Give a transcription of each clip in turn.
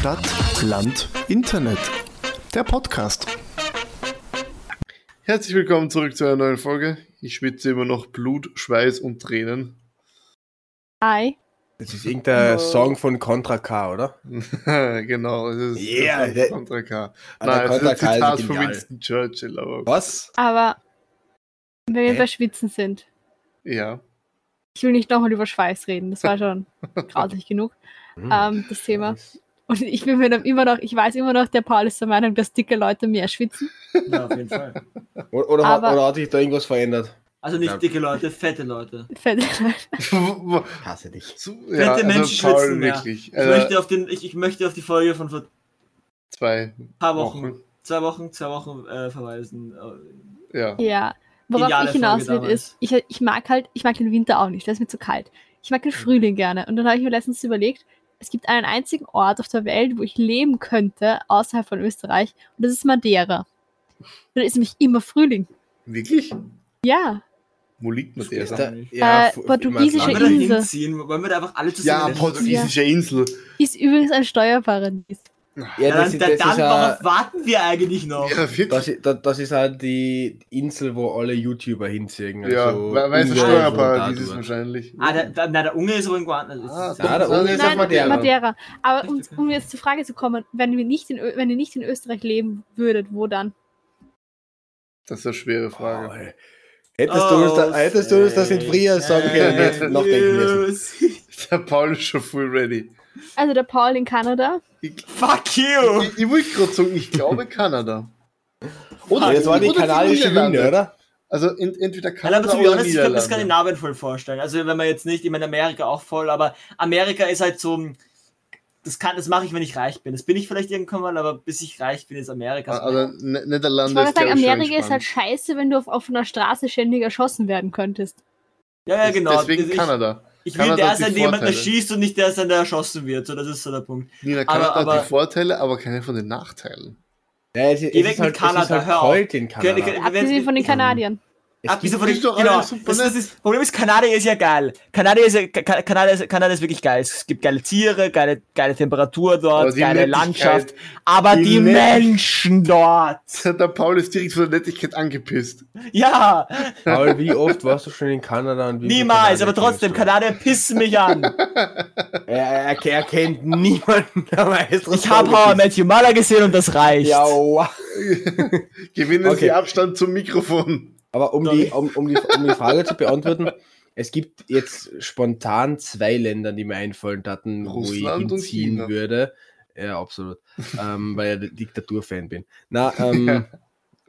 Stadt, Land, Internet. Der Podcast. Herzlich willkommen zurück zu einer neuen Folge. Ich schwitze immer noch Blut, Schweiß und Tränen. Hi. Das ist irgendein Song von Contra K, oder? genau, es ist Yeah, das ist der- Contra K. Ah, Nein, es ist Contra ein K ist Zitat von. Winston Churchill, aber Was? Aber wenn wir Hä? bei Schwitzen sind, ja. ich will nicht nochmal über Schweiß reden, das war schon grausig genug, Hm. ähm, das Thema. Und ich bin mir dann immer noch, ich weiß immer noch, der Paul ist der Meinung, dass dicke Leute mehr schwitzen. Ja, auf jeden Fall. Oder, oder, hat, Aber- oder hat sich da irgendwas verändert? Also nicht dicke Leute, fette Leute. Fette Hasse dich. Fette ja, also Menschen Paul, schwitzen mehr. wirklich. Ich, äh, möchte auf den, ich, ich möchte auf die Folge von vor ein zwei paar Wochen, Wochen. zwei Wochen, zwei Wochen äh, verweisen. Ja. Ja, worauf Geniale ich hinaus will, ist, ich, ich mag halt, ich mag den Winter auch nicht, der ist mir zu kalt. Ich mag den Frühling gerne. Und dann habe ich mir letztens überlegt, es gibt einen einzigen Ort auf der Welt, wo ich leben könnte, außerhalb von Österreich, und das ist Madeira. Da ist nämlich immer Frühling. Wirklich? Ja, Wo liegt man der? Ist Ja, da, Äh, portugiesische wollen im wir da Insel. hinziehen? Wollen wir da einfach alle ja zusammen portugiesische Insel. ist übrigens ein Steuerparadies. Ja, Ja, das, dann, das, dann, ist dann ja, worauf warten wir eigentlich noch? Ja, das, ist- das, das ist halt die Insel, wo alle YouTuber hinziehen. Ja, Also weil weil es ein Steuerparadies ist wahrscheinlich. Ah, der, der, nein, der Unge ist Guantanamo. Das Ah, Ja, der Unge ist auf Madeira. Madeira. Aber um, um jetzt zur Frage zu kommen, wenn, wir nicht in, Ö- wenn ihr nicht in Österreich leben würdet, wo dann? Das ist eine schwere Frage. Oh, hättest, du uns da, hättest du uns das in Frühjahr sagen können, jetzt nachdenken müssen. Der Paul ist schon full ready. Also der Paul in Kanada. Ich, Fuck you! ich, ich wollte gerade sagen, ich glaube Kanada. Oder, Aber das war die kanadische. Hymne, oder? Also in, entweder Nein, Kanada aber zu be oder honest, ich kann mir. Skandinavien voll vorstellen. Also wenn man jetzt nicht, ich meine Amerika auch voll, aber Amerika ist halt so, das kann, das mache ich, wenn ich reich bin. Das bin ich vielleicht irgendwann mal, aber bis ich reich bin, ist Amerika. so- Also Niederlande Ich wollte sagen, Amerika ist halt spannend. scheiße, wenn du auf, auf einer Straße ständig erschossen werden könntest. ja, ja, genau. Deswegen ich, Kanada. Ich will Kanada der sein, der jemanden Vorteile. erschießt und nicht der sein, der erschossen wird. So, das ist so der Punkt. Nina, Aber- Kanada aber- hat die Vorteile, aber keine von den Nachteilen. Ja, es, es Geh weg ist mit halt, es Kanada, ist halt hör auf. Kanada. Geh- geh- Abgesehen von den Kanadiern. Es Abgesehen gibt, von den, ist doch genau, alles super das, das ist, Problem ist, Kanada ist ja geil. Kanada ist, ja, Ka- Kanada, ist, Kanada ist wirklich geil. Es gibt geile Tiere, geile, geile Temperatur dort, geile Landschaft. Aber die die, Menschen dort. Der Paul ist direkt von der Nettigkeit angepisst. Ja, Paul, wie oft warst du schon in Kanada? Und wie niemals. Kanadier Aber trotzdem, Kanadier pissen mich an. Er, er, er kennt niemanden, Ich habe Paul How I. Met Your Mother gesehen und das reicht. Ja, wow. Gewinnen Okay. Sie Abstand zum Mikrofon. Aber um die, um, um, die, um die Frage zu beantworten, es gibt jetzt spontan zwei Länder, die mir einfallen hatten, wo ich Russland hinziehen würde. Ja, absolut. ähm, weil ich Diktaturfan bin. Na, ähm,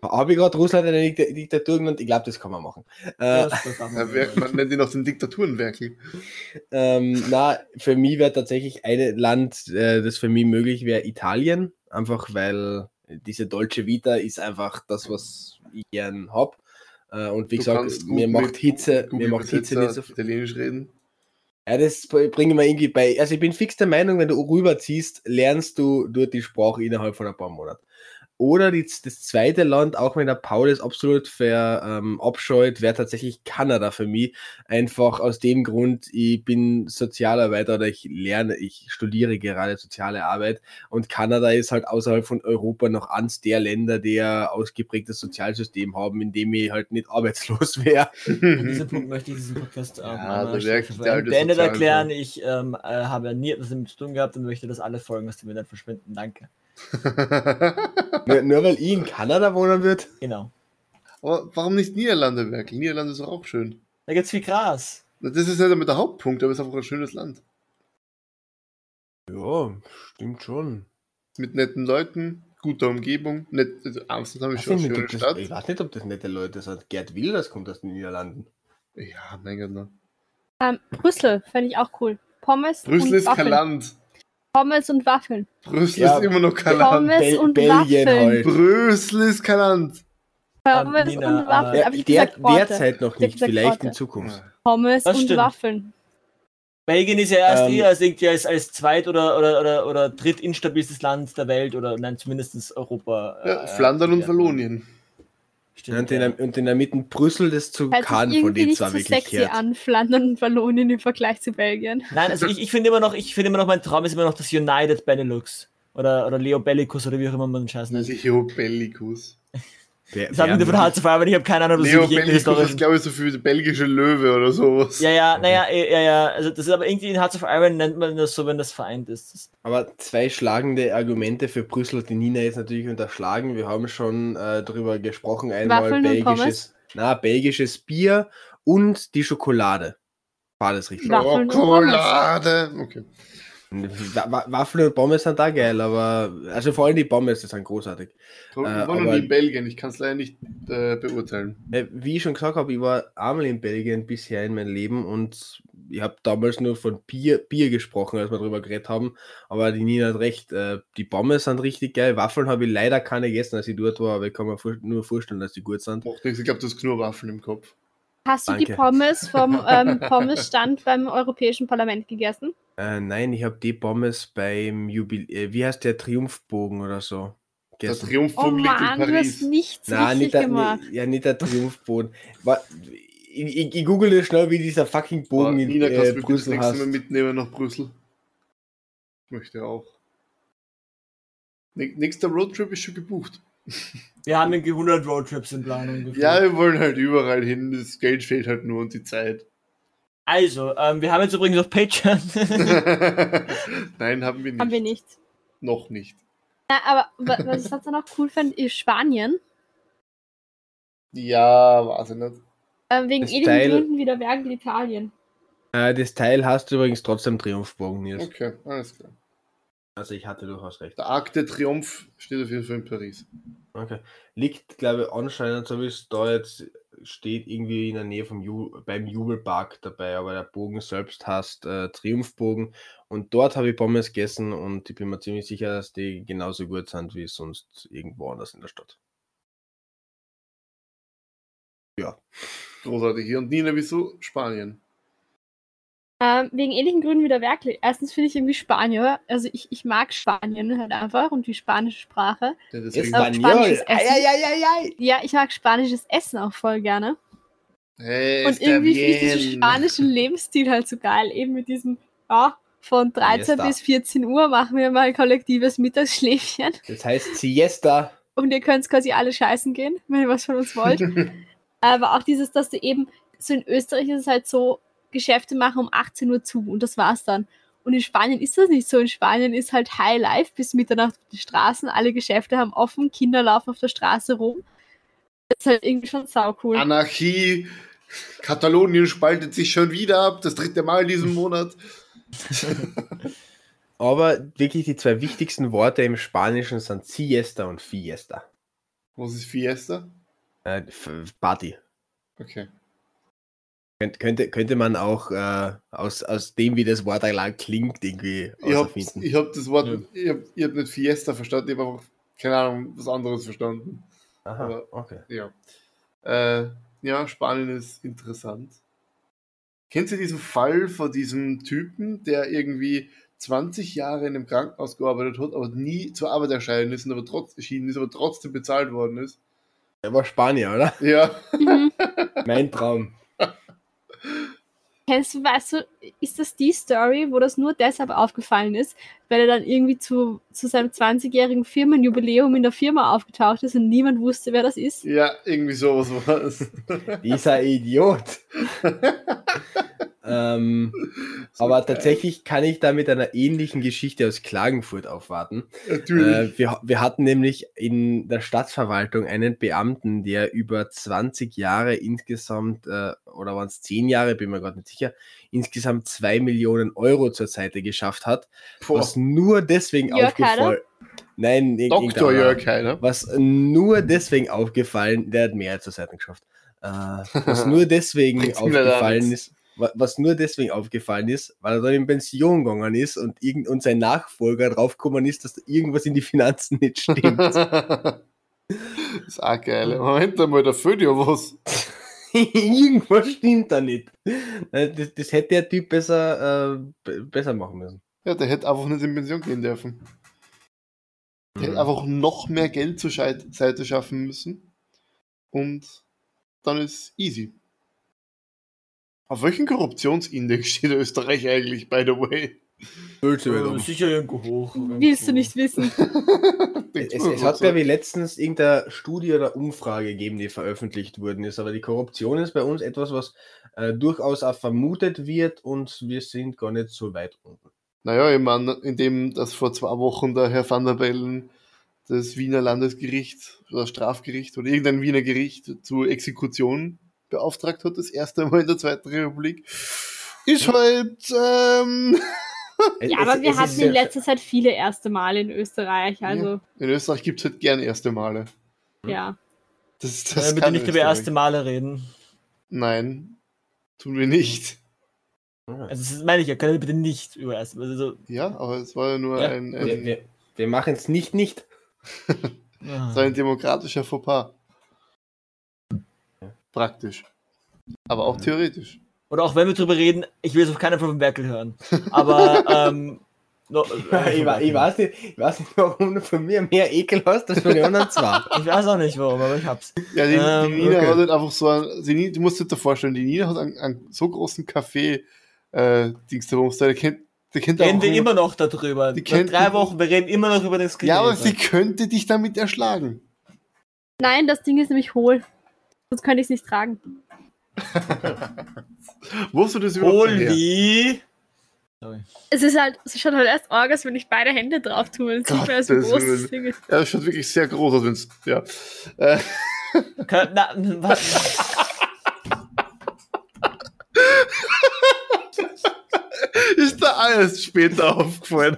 habe ich gerade Russland eine Dik- Diktatur genannt? Ich glaube, das kann man machen. Äh, Ja, nicht. Man nennt ihn auch den Diktaturenwerkel. Ähm, na, für mich wäre tatsächlich ein Land, äh, das für mich möglich wäre, Italien. Einfach weil diese deutsche Vita ist einfach das, was ich gern hab. Äh, und wie Du gesagt, mir macht Hitze, mir macht Hitze nicht so Italienisch reden. Ja, das bringe mir irgendwie bei. Also ich bin fix der Meinung, wenn du rüberziehst, lernst du dort die Sprache innerhalb von ein paar Monaten. Oder die, das zweite Land, auch wenn der Paul es absolut verabscheut, ähm, wäre tatsächlich Kanada für mich. Einfach aus dem Grund, ich bin Sozialarbeiter oder ich lerne, ich studiere gerade soziale Arbeit und Kanada ist halt außerhalb von Europa noch eins der Länder, die ein ausgeprägtes Sozialsystem haben, in dem ich halt nicht arbeitslos wäre. An diesem Punkt möchte ich diesen Podcast ähm, Ja, der alte beendet erklären. Ich ähm, äh, habe ja nie etwas damit zu tun gehabt und möchte, dass alle Folgen aus dem Internet verschwinden. Danke. nur, nur weil ich in Kanada wohnen würde. Genau. Aber warum nicht Niederlande werkeln? Niederlande ist doch auch schön. Da gibt's viel Gras. Das ist nicht damit der Hauptpunkt, aber es ist einfach ein schönes Land. Ja, stimmt schon. Mit netten Leuten, guter Umgebung. Nett, also Amsterdam ist Ich schon weiß, eine nicht, schöne ob das, Stadt. ich weiß nicht, ob das nette Leute sind. Gerd Wilders kommt aus den Niederlanden. Ja, mein Gott. Ne. Ähm, Brüssel fände ich auch cool. Pommes Brüssel und ist kein Waffeln. Land. Pommes und Waffeln. Brüssel Ja, ist immer noch kein Land. Pommes Bel- und Belgien Waffeln. halt. Brüssel ist kein Land. Pommes Nina, und äh, Waffeln. Ja, Hab ich der, gesagt, derzeit noch nicht, vielleicht Orte. in Zukunft. Pommes Das und stimmt. Waffeln. Belgien ist ja erst Ähm, eher als, irgendwie als, als zweit- oder, oder, oder, oder drittinstabilstes Land der Welt oder nein, zumindest Europa. Ja, äh, Flandern und ja. Stimmt, Und in, ja. der, und in der Mitte Brüssel das zu Hört Kahn von den zwei so wirklich sexy an, Flandern und Wallonien im Vergleich zu Belgien. Nein, also ich, ich finde immer noch, ich finde immer noch, mein Traum ist immer noch das United Benelux. Oder, oder Leo Bellicus oder wie auch immer man den Scheiß nennt. Leo Bellicus. Wer- Das haben wer- wir von Hard to Fire, aber ich habe keine Ahnung, was Leo wirklich Bellicus Story ist, glaube ich, so für die belgische Löwe oder sowas. Ja, ja, naja, ja, ja, also das ist aber irgendwie in Hearts of Iron nennt man das so, wenn das vereint ist. Aber zwei schlagende Argumente für Brüssel die Nina jetzt natürlich unterschlagen. Wir haben schon äh, darüber gesprochen, einmal Waffeln belgisches, na, belgisches Bier und die Schokolade. War das richtig? Schokolade. Okay. Wa- Wa- Waffeln und Pommes sind da geil, aber also vor allem die Pommes, die sind großartig. Ich war Äh, noch nie in Belgien, ich kann es leider nicht äh, beurteilen. Äh, Wie ich schon gesagt habe, ich war einmal in Belgien bisher in meinem Leben und ich habe damals nur von Bier, Bier gesprochen, als wir darüber geredet haben. Aber die Nina hat recht, äh, die Pommes sind richtig geil. Waffeln habe ich leider keine gegessen, als ich dort war, aber ich kann mir nur vorstellen, dass die gut sind. Ich glaube, du hast Knurwaffeln im Kopf. Hast du die Danke. Pommes vom ähm, Pommesstand beim Europäischen Parlament gegessen? Äh, nein, ich habe die Pommes beim Jubil äh, wie heißt der Triumphbogen oder so Der gegessen. Oh Triumphbogen liegt in Mann, du hast Paris. nichts Nein, richtig nicht der, gemacht. nee, ja, nicht der Triumphbogen. Ich, ich, ich google schnell, wie dieser fucking Bogen in Nina, kannst äh, du bitte das Brüssel nächste Mal mitnehmen nach Brüssel? Ich möchte auch. Nä- Nächster Roadtrip ist schon gebucht. Wir haben irgendwie 100 Roadtrips in Planung. geführt. Ja, wir wollen halt überall hin, das Geld fehlt halt nur und die Zeit. Also, ähm, wir haben jetzt übrigens auf Patreon. Nein, haben wir nicht. Haben wir nicht. Noch nicht. Na, aber wa- was ich sonst noch cool fand, ist Spanien. Ja, weiß ich nicht. Ähm, wegen Das ähnlichen Teil- Gründen wie der Wergel Italien. Äh, das Teil hast du übrigens trotzdem Triumphbogen, Nils. Okay, alles klar. Also ich hatte durchaus recht. Der Arc de Triomphe steht auf jeden Fall in Paris. Okay. Liegt, glaube ich, anscheinend, so wie es da jetzt steht, irgendwie in der Nähe vom Ju beim Jubelpark dabei, aber der Bogen selbst heißt äh, Triumphbogen. Und dort habe ich Pommes gegessen und ich bin mir ziemlich sicher, dass die genauso gut sind wie sonst irgendwo anders in der Stadt. Ja. Großartig. Hier und Nina, wieso? Spanien. Ähm, wegen ähnlichen Gründen wie der Werkel. Erstens finde ich irgendwie Spanier, also ich, ich mag Spanien halt einfach und die spanische Sprache. Deswegen, war- spanisches Essen. Eieieiei. Ja, ich mag spanisches Essen auch voll gerne. hey, Und irgendwie finde ich diesen spanischen Lebensstil halt so geil. Eben mit diesem, ja, von 13 Siesta. bis 14 Uhr machen wir mal ein kollektives Mittagsschläfchen. Das heißt Siesta. Und ihr könnt quasi alle scheißen gehen, wenn ihr was von uns wollt. Aber auch dieses, dass du eben, so in Österreich ist es halt so, Geschäfte machen um 18 Uhr zu und das war's dann. Und in Spanien ist das nicht so. In Spanien ist halt High Life bis Mitternacht auf die Straßen, alle Geschäfte haben offen, Kinder laufen auf der Straße rum. Das ist halt irgendwie schon sau cool. Anarchie. Katalonien spaltet sich schon wieder ab. Das dritte Mal in diesem Monat. Aber wirklich die zwei wichtigsten Worte im Spanischen sind Siesta und Fiesta. Was ist Fiesta? Äh, Party. Okay. Könnt, könnte, könnte man auch äh, aus, aus dem, wie das Wort allein klingt, irgendwie Ich habe auserfinden. ich hab das Wort, Ja. ich habe ich hab nicht Fiesta verstanden, ich habe einfach, keine Ahnung, was anderes verstanden. Aha, aber- okay. Ja. Äh, ja, Spanien ist interessant. Kennst du diesen Fall von diesem Typen, der irgendwie 20 Jahre in einem Krankenhaus gearbeitet hat, aber nie zur Arbeit erschienen ist, und aber trotz, erschienen ist, aber trotzdem bezahlt worden ist? Er war Spanier, oder? Ja. Mhm. Mein Traum. Kennst du, weißt du, ist das die Story, wo das nur deshalb aufgefallen ist, weil er dann irgendwie zu, zu seinem 20-jährigen Firmenjubiläum in der Firma aufgetaucht ist und niemand wusste, wer das ist? Ja, irgendwie sowas war es. Dieser Idiot. ähm, So aber geil. tatsächlich kann ich da mit einer ähnlichen Geschichte aus Klagenfurt aufwarten. Natürlich. Äh, wir, wir hatten nämlich in der Stadtverwaltung einen Beamten, der über 20 Jahre insgesamt, äh, oder waren es 10 Jahre, bin mir gerade nicht sicher, insgesamt 2 Millionen Euro zur Seite geschafft hat. Boah, Was nur deswegen Jörg aufgefallen Nein, Dr. Jörg Heider. Was nur deswegen aufgefallen, der hat mehr zur Seite geschafft. Äh, was nur deswegen aufgefallen ist, wa- was nur deswegen aufgefallen ist, weil er dann in Pension gegangen ist und, irgend, und sein Nachfolger draufgekommen ist, dass da irgendwas in die Finanzen nicht stimmt. das ist auch geil. Moment einmal, da fehlt ja was. irgendwas stimmt da nicht. Äh, Das, das hätte der Typ besser, äh, be- besser machen müssen. Ja, der hätte einfach nicht in Pension gehen dürfen. Der Mhm. hätte einfach noch mehr Geld zur Seite schaffen müssen. Und dann ist easy. Auf welchem Korruptionsindex steht Österreich eigentlich, by the way? Äh, sicher irgendwo hoch. Willst du nicht wissen? Es, es hat, glaube ich, letztens irgendeine Studie oder Umfrage gegeben, die veröffentlicht worden ist. Aber die Korruption ist bei uns etwas, was äh, durchaus auch vermutet wird und wir sind gar nicht so weit unten. Naja, ich meine, indem das vor zwei Wochen der Herr van der Bellen das Wiener Landesgericht oder Strafgericht oder irgendein Wiener Gericht zur Exekution beauftragt hat, das erste Mal in der Zweiten Republik, ist halt, ähm, Ja, aber wir hatten in letzter Zeit viele erste Male in Österreich, also in Österreich gibt es halt gern erste Male. ja. Das, das Das bitte nicht über erste Male reden. Nein, tun wir nicht. Also das meine ich ja, können wir bitte nicht über erste Male. Also, Ja, aber es war ja nur Ja, ein, wir, ein, wir, wir machen es nicht nicht. ja. es war ein demokratischer Fauxpas. Praktisch. Aber auch theoretisch. Oder auch wenn wir drüber reden, ich will es auf keinen Fall von Merkel hören. Aber ähm, no, ich, wa- ich, weiß nicht, ich weiß nicht, warum du von mir mehr Ekel hast als von den anderen zwei. ich weiß auch nicht warum, aber ich hab's. Ja, die, Ähm, die Nina okay. hat halt einfach so ein, die, du musst dir da vorstellen, die Nina hat einen, einen so großen Kaffee, äh, da rumstehen, der kennt, der kennt Reden auch wir immer noch darüber. Die Nach kennt- drei Wochen, wir reden immer noch über das Ja, aber sie könnte dich damit erschlagen. Nein, das Ding ist nämlich hohl. Sonst könnte ich es nicht tragen. Wo hast du das überhaupt wie? Es ist halt, es schaut halt erst arg aus, wenn ich beide Hände drauf tue. Dann sieht man, so groß Willen. das Ding ist. Ja, das schaut wirklich sehr groß aus, wenn's, ja. Äh, Kön- Na, was? ist da alles später aufgefallen.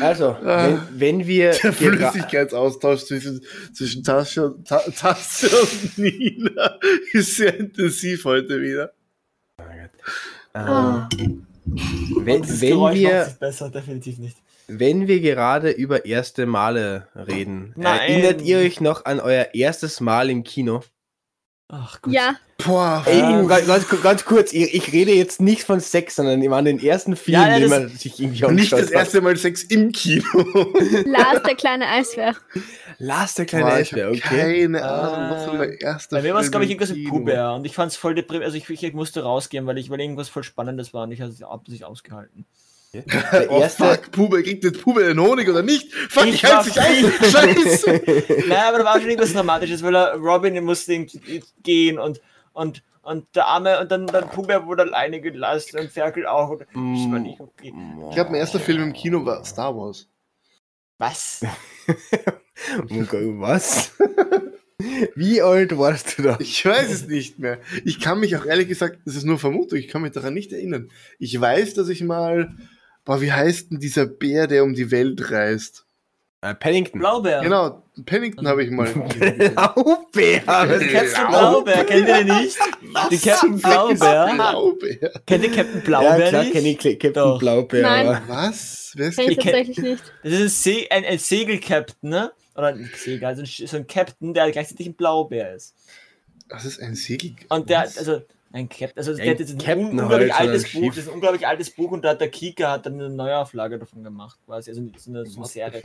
Also, wenn, wenn wir Der Flüssigkeitsaustausch zwischen, zwischen Tasche, und- Ta Tasse und Nina ist sehr intensiv heute wieder. Ah. ähm, wenn, wenn, wir, es besser, definitiv nicht. wenn wir gerade über erste Male reden, Nein. erinnert ihr euch noch an euer erstes Mal im Kino? Ach Gott. Ja, Boah, Ey, ganz, ganz, kurz, ich, ich rede jetzt nicht von Sex, sondern ich meine den ersten Film, Ja, ja, den man sich irgendwie nicht angeschaut das erste Mal Sex im Kino. Lars, der kleine Eisbär. Lars, der kleine Boah, Eisbär, okay. Keine Ahnung, was war der erste Bei mir war es, glaube ich, irgendwas mit? Puber und ich fand es voll deprimierend. Also ich, ich musste rausgehen, weil ich weil irgendwas voll Spannendes war und ich habe es ab sich ausgehalten. Der Oh erste, fuck, Pube, kriegt jetzt Pube den Honig oder nicht? Fuck, Ich ich, halte sich ein. Scheiße. Nein, aber da war schon irgendwas Dramatisches, weil er, Robin musste gehen und, und, und der Arme und dann, dann Puber wurde alleine gelassen und Ferkel auch. Und ich war nicht okay. Ich glaube, mein erster Film im Kino war Star Wars. Was? Was? Wie alt warst du da? Ich weiß es nicht mehr. Ich kann mich auch ehrlich gesagt, das ist nur Vermutung, ich kann mich daran nicht erinnern. Ich weiß, dass ich mal, boah, wie heißt denn dieser Bär, der um die Welt reist? Äh, Paddington. Blaubeer. Genau, Pennington habe ich mal. Blaubär. Captain Blaubeer, kennt ihr den nicht? Die Captain Blaubeer. Blaubeer. Kennt ihr Captain Ja, Blaubeer klar nicht? kenne ich Captain Doch. Blaubeer. Nein. Was? Wer ist Kenn ich tatsächlich nicht. Das ist ein, Se ein, ein Segelcaptain, ne? Oder ein Segel, also ein, so ein Captain, der gleichzeitig ein Blaubeer ist. Das ist ein Segel. Und der, Was? also, ein Captain, also hat jetzt ein Captain unglaublich halt altes Buch, Schiff. das ist ein unglaublich altes Buch und da hat der Kika hat dann eine Neuauflage davon gemacht, quasi, also so eine, so eine Serie.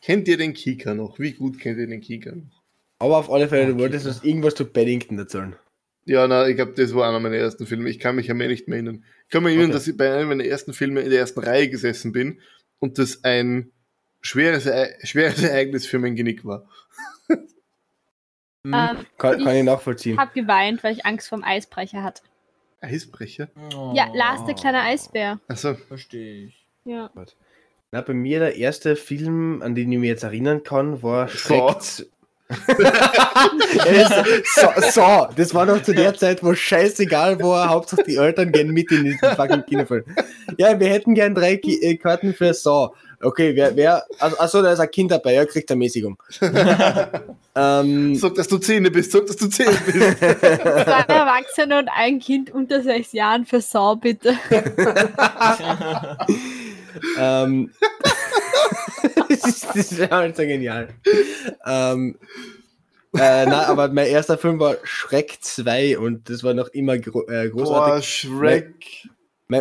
Kennt ihr den Kika noch? Wie gut kennt ihr den Kika noch? Aber auf alle Fälle, du Okay. wolltest uns irgendwas zu Paddington erzählen. Ja, na, ich glaube, das war einer meiner ersten Filme. Ich kann mich ja mehr nicht mehr erinnern. Ich kann mich erinnern, Okay. dass ich bei einem meiner ersten Filme in der ersten Reihe gesessen bin und das ein schweres, Ere- schweres Ereignis für mein Genick war. Hm, Ähm, kann, kann ich ich nachvollziehen. hab geweint, weil ich Angst vorm Eisbrecher hatte. Eisbrecher? Ja, Lars, der kleine Eisbär. Also, Verstehe ich. Ja. Na, bei mir der erste Film, an den ich mich jetzt erinnern kann, war Saw. Schreck. ja, das, so, so, das war noch zu der Zeit, wo scheißegal war, Hauptsache die Eltern gehen mit in diesen fucking Kinofilm. Ja, wir hätten gern drei Ki äh, Karten für Saw. Okay, wer, wer, also, achso, da ist ein Kind dabei, ja, kriegt eine Mäßigung. ähm, sag, dass du Zähne bist, sag, dass du Zähne bist. Zwei Erwachsene und ein Kind unter sechs Jahren für Sau, bitte. ähm, das ist, ja halt so genial. Ähm, äh, nein, aber mein erster Film war Schreck 2 und das war noch immer gro äh, großartig. Boah, Shrek. Me-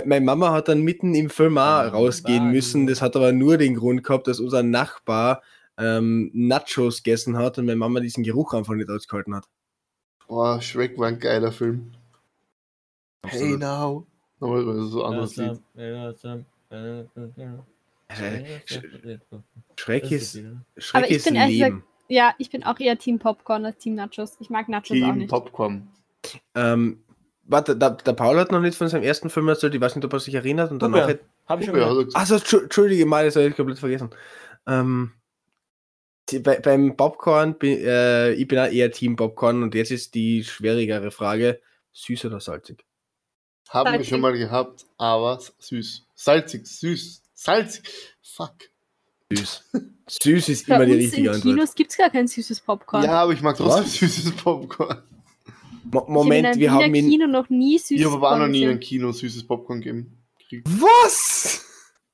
Meine Mama hat dann mitten im Film auch rausgehen müssen. Das hat aber nur den Grund gehabt, dass unser Nachbar ähm, Nachos gegessen hat und meine Mama diesen Geruch einfach nicht ausgehalten hat. Boah, Shrek war ein geiler Film. Hey Absolut. now, Aber weil es so anders Ja, Äh, Schreck ist, Schreck Aber ich ist bin ehrlich Leben. Ja, ich bin auch eher Team Popcorn als Team Nachos. Ich mag Nachos auch Team nicht. Popcorn. Ähm, warte, der, der Paul hat noch nicht von seinem ersten Film erzählt, ich weiß nicht, ob er sich erinnert und danach. Puppe. Hab ich schon gehört. Also, Entschuldige mal, das habe ich komplett vergessen. Ähm, die- bei, beim Popcorn, bin, äh, ich bin auch eher Team Popcorn und jetzt ist die schwierigere Frage: süß oder salzig? Haben wir Salzig. schon mal gehabt, aber süß. Salzig, süß. Salzig. Fuck. Süß. süß ist immer die richtige in Antwort. Kinos gibt es gar kein süßes Popcorn. Ja, aber ich mag trotzdem süßes Popcorn. Mo in Moment, einem wir haben ihn. Kino noch nie süßes Ich habe aber auch noch Popcorn nie in einem gesehen. Kino süßes Popcorn gegeben. Was?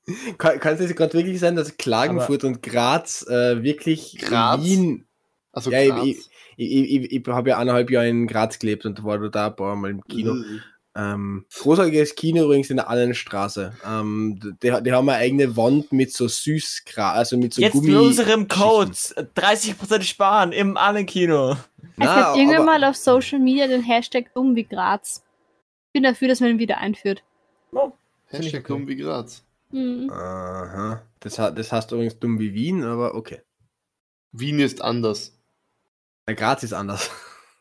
Kann, kann es jetzt gerade wirklich sein, dass Klagenfurt und Graz äh, wirklich Graz? Wien. Also Ja, Graz. ich, ich, ich, ich habe ja eineinhalb Jahre in Graz gelebt und war da ein paar Mal im Kino. Äh, Ähm, großartiges Kino übrigens in der Annenstraße. Ähm, die, die haben eine eigene Wand mit so Süßgras, also mit so Jetzt Gummi. mit unserem Code 30% sparen im Annenkino. Es Na, gab irgendwann mal auf Social Media den Hashtag dumm wie Graz. Ich bin dafür, dass man ihn wieder einführt. Hashtag okay. dumm wie Graz. Mhm. Aha. Das, das heißt übrigens dumm wie Wien, aber okay. Wien ist anders. Der Graz ist anders.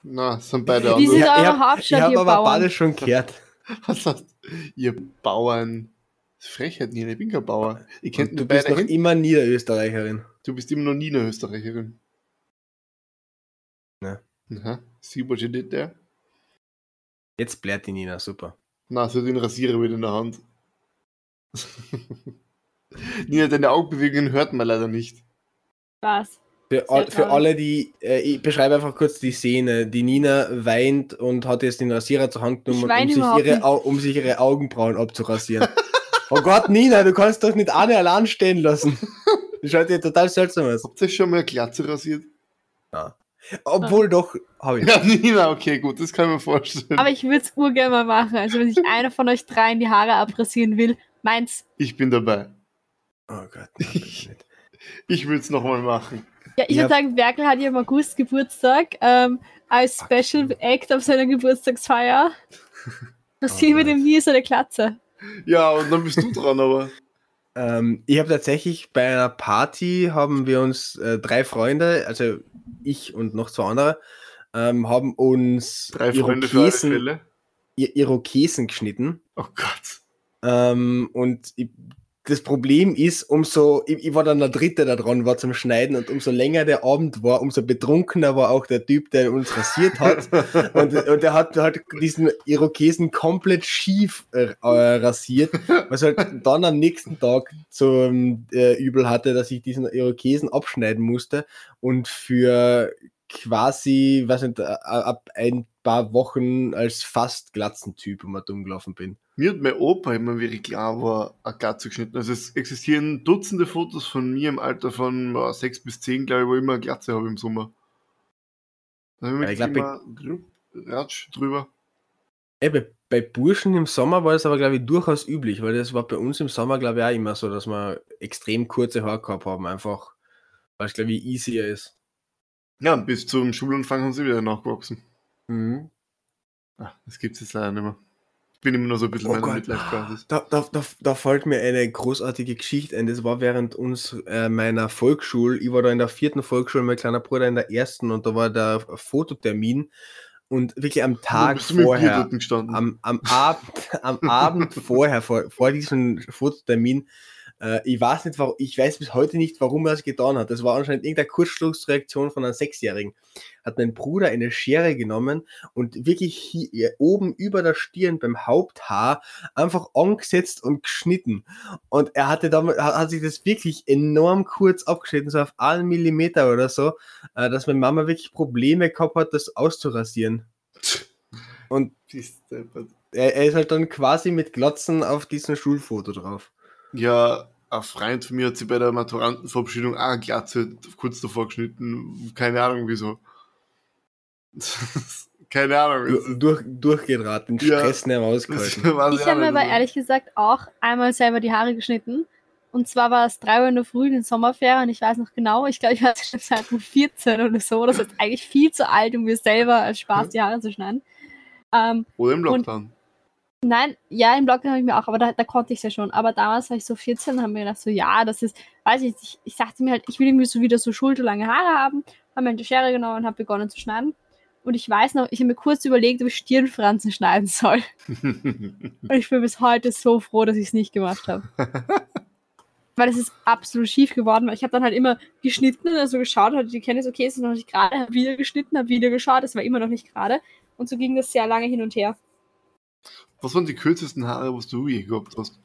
Na, es sind beide Wie anders. sind Ja, eure ich hab- Hauptstadt, ich habe aber beide schon gehört. Was heißt, ihr Bauern. Ist Frechheit, Nina, ich bin kein Bauer. Ihr kennt du bist noch Hände. immer Niederösterreicherin. Du bist immer noch nie eine Österreicherin. Ne. Aha. See what you did there? Jetzt blärt die Nina, super. Na, sie hat den Rasierer wieder in der Hand. Nina, deine Augenbewegungen hört man leider nicht. Was? Für, all, für alle, die, äh, ich beschreibe einfach kurz die Szene. Die Nina weint und hat jetzt den Rasierer zur Hand genommen, um sich, ihre. Au um sich ihre Augenbrauen abzurasieren. oh Gott, Nina, du kannst doch nicht Anne allein stehen lassen. Das schaut dir total seltsam aus. Habt ihr schon mal eine Glatze rasiert? Obwohl doch, habe ich. Ja, Nina, okay, gut, das kann ich mir vorstellen. Aber ich würde es urgern mal machen. Also wenn sich einer von euch dreien die Haare abrasieren will, meins. Ich bin dabei. Oh Gott, nein, nicht. Ich würde es nochmal machen. Ja, ich Ja. würde sagen, Werkel hat ja im August Geburtstag. Ähm, als Special Act auf seiner Geburtstagsfeier. Passieren wir Gott. dem nie so eine Klatze. Ja, und dann bist du dran, aber. Ähm, ich habe tatsächlich bei einer Party haben wir uns äh, drei Freunde, also ich und noch zwei andere, ähm, haben uns Drei Freunde für alle Irokesen, Fälle. Ir Irokesen geschnitten. Oh Gott. Ähm, und ich, das Problem ist, umso, ich, ich war dann der Dritte da dran, war zum Schneiden und umso länger der Abend war, umso betrunkener war auch der Typ, der uns rasiert hat. und, und der hat, hat diesen Irokesen komplett schief äh, äh, rasiert, was halt dann am nächsten Tag zum äh, Übel hatte, dass ich diesen Irokesen abschneiden musste und für quasi, weiß nicht, ab ein paar Wochen als fast Glatzentyp immer dumm gelaufen bin. Mir hat mein Opa immer wirklich klar war, eine Glatze geschnitten. Also es existieren Dutzende Fotos von mir im Alter von ja, 6 bis 10, glaube ich, wo ich immer eine Glatze habe im Sommer. Da habe Ja, ich ich mich glaub, immer drup, ratsch drüber. Ey, bei, bei Burschen im Sommer war das aber, glaube ich, durchaus üblich, weil das war bei uns im Sommer, glaube ich, auch immer so, dass wir extrem kurze Haare gehabt haben, einfach, weil es, glaube ich, easier ist. Ja, bis zum Schulanfang haben sie wieder nachgewachsen. Mhm. Ah, das gibt es jetzt leider nicht mehr. Ich bin immer noch so ein bisschen Oh meiner. Midlife-Basis. Da, da, da, da fällt mir eine großartige Geschichte ein. Das war während uns äh, meiner Volksschule. Ich war da in der vierten Volksschule, mein kleiner Bruder in der ersten und da war der Fototermin. Und wirklich am Tag vorher, am, am Abend, am Abend vorher, vor, vor diesem Fototermin, äh, ich weiß nicht, warum, ich weiß bis heute nicht, warum er es getan hat. Das war anscheinend irgendeine Kurzschlussreaktion von einem Sechsjährigen. Hat mein Bruder eine Schere genommen und wirklich hier oben über der Stirn beim Haupthaar einfach angesetzt und geschnitten. Und er hatte damals, hat, sich das wirklich enorm kurz abgeschnitten, so auf einen Millimeter oder so, äh, dass meine Mama wirklich Probleme gehabt hat, das auszurasieren. Und er, er ist halt dann quasi mit Glotzen auf diesem Schulfoto drauf. Ja, ein Freund von mir hat sich bei der Maturantenverabschiedung auch eine Glatze kurz davor geschnitten. Keine Ahnung wieso. Keine Ahnung. Du, durch, durchgeraten, den Ja. Stress nicht mehr ausgehalten. Ich habe mir aber ehrlich gesagt auch einmal selber die Haare geschnitten. Und zwar war es 3 Uhr in der Früh in den Sommerferien. Ich weiß noch genau, ich glaube, ich war schon seit 14 oder so. Das ist eigentlich viel zu alt, um mir selber als Spaß die Haare zu schneiden. Ähm, Oder im Lockdown. Nein, ja, im Lockdown habe ich mir auch, aber da, da konnte ich es ja schon. Aber damals war ich so 14 und habe mir gedacht, so, ja, das ist, weiß ich ich, ich dachte mir halt, ich will irgendwie so wieder so schulterlange Haare haben, habe mir eine Schere genommen und habe begonnen zu schneiden. Und ich weiß noch, ich habe mir kurz überlegt, ob ich Stirnfransen schneiden soll. Und ich bin bis heute so froh, dass ich es nicht gemacht habe. Weil es ist absolut schief geworden, weil ich habe dann halt immer geschnitten, also geschaut, hatte die Kenntnis, okay, es ist noch nicht gerade, habe wieder geschnitten, habe wieder geschaut, es war immer noch nicht gerade. Und so ging das sehr lange hin und her. Was waren die kürzesten Haare, was du je gehabt hast?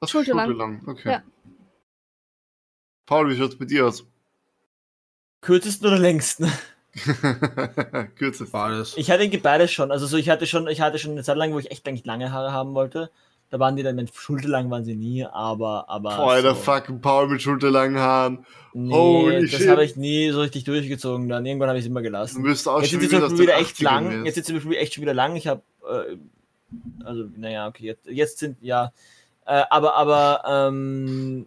Was Schulterlang. Schulterlang, okay. Ja. Paul, wie schaut's bei dir aus? Kürzesten oder längsten? Kürzest. War das. Ich hatte beides schon. Also so, ich hatte schon, ich hatte schon eine Zeit lang, wo ich echt eigentlich lange Haare haben wollte. Da waren die dann, meine schulterlang waren sie nie, aber, aber. Boah, Alter, so, fucking Paul mit schulterlangen Haaren. Nee, Holy das habe ich nie so richtig durchgezogen. Dann irgendwann habe ich es immer Du gelassen. wirst auch Jetzt schon sind sie wieder wieder echt 80ern lang. Jetzt sind sie zum Beispiel echt schon wieder lang. Ich habe, äh, also, naja, okay, jetzt, jetzt sind, ja. Äh, aber, aber, ähm,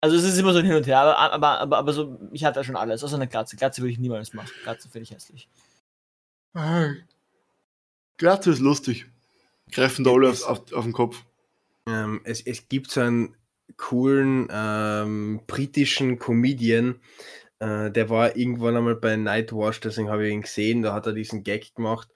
also es ist immer so ein Hin und Her, aber, aber, aber, aber so, ich hatte schon alles, außer eine Glatze. Glatze würde ich niemals machen. Glatze finde ich hässlich. Glatze ist lustig. Greifen da alle auf, auf, auf den Kopf. Ähm, es, es gibt so einen coolen ähm, britischen Comedian, äh, der war irgendwann einmal bei Nightwash, deswegen habe ich ihn gesehen, da hat er diesen Gag gemacht.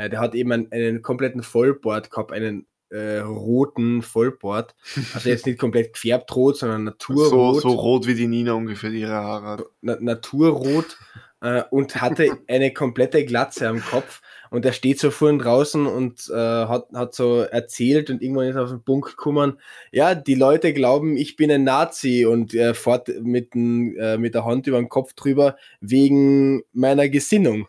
Äh, der hat eben einen, einen kompletten Vollbart gehabt, einen äh, roten Vollbart. Also jetzt nicht komplett gefärbt rot, sondern So, naturrot. so rot wie die Nina ungefähr ihre Haare. Na Naturrot äh, und hatte eine komplette Glatze am Kopf. Und er steht so vorhin draußen und äh, hat, hat so erzählt und irgendwann ist er auf den Punkt gekommen, ja, die Leute glauben, ich bin ein Nazi und er fährt mit, den, äh, mit der Hand über den Kopf drüber wegen meiner Gesinnung.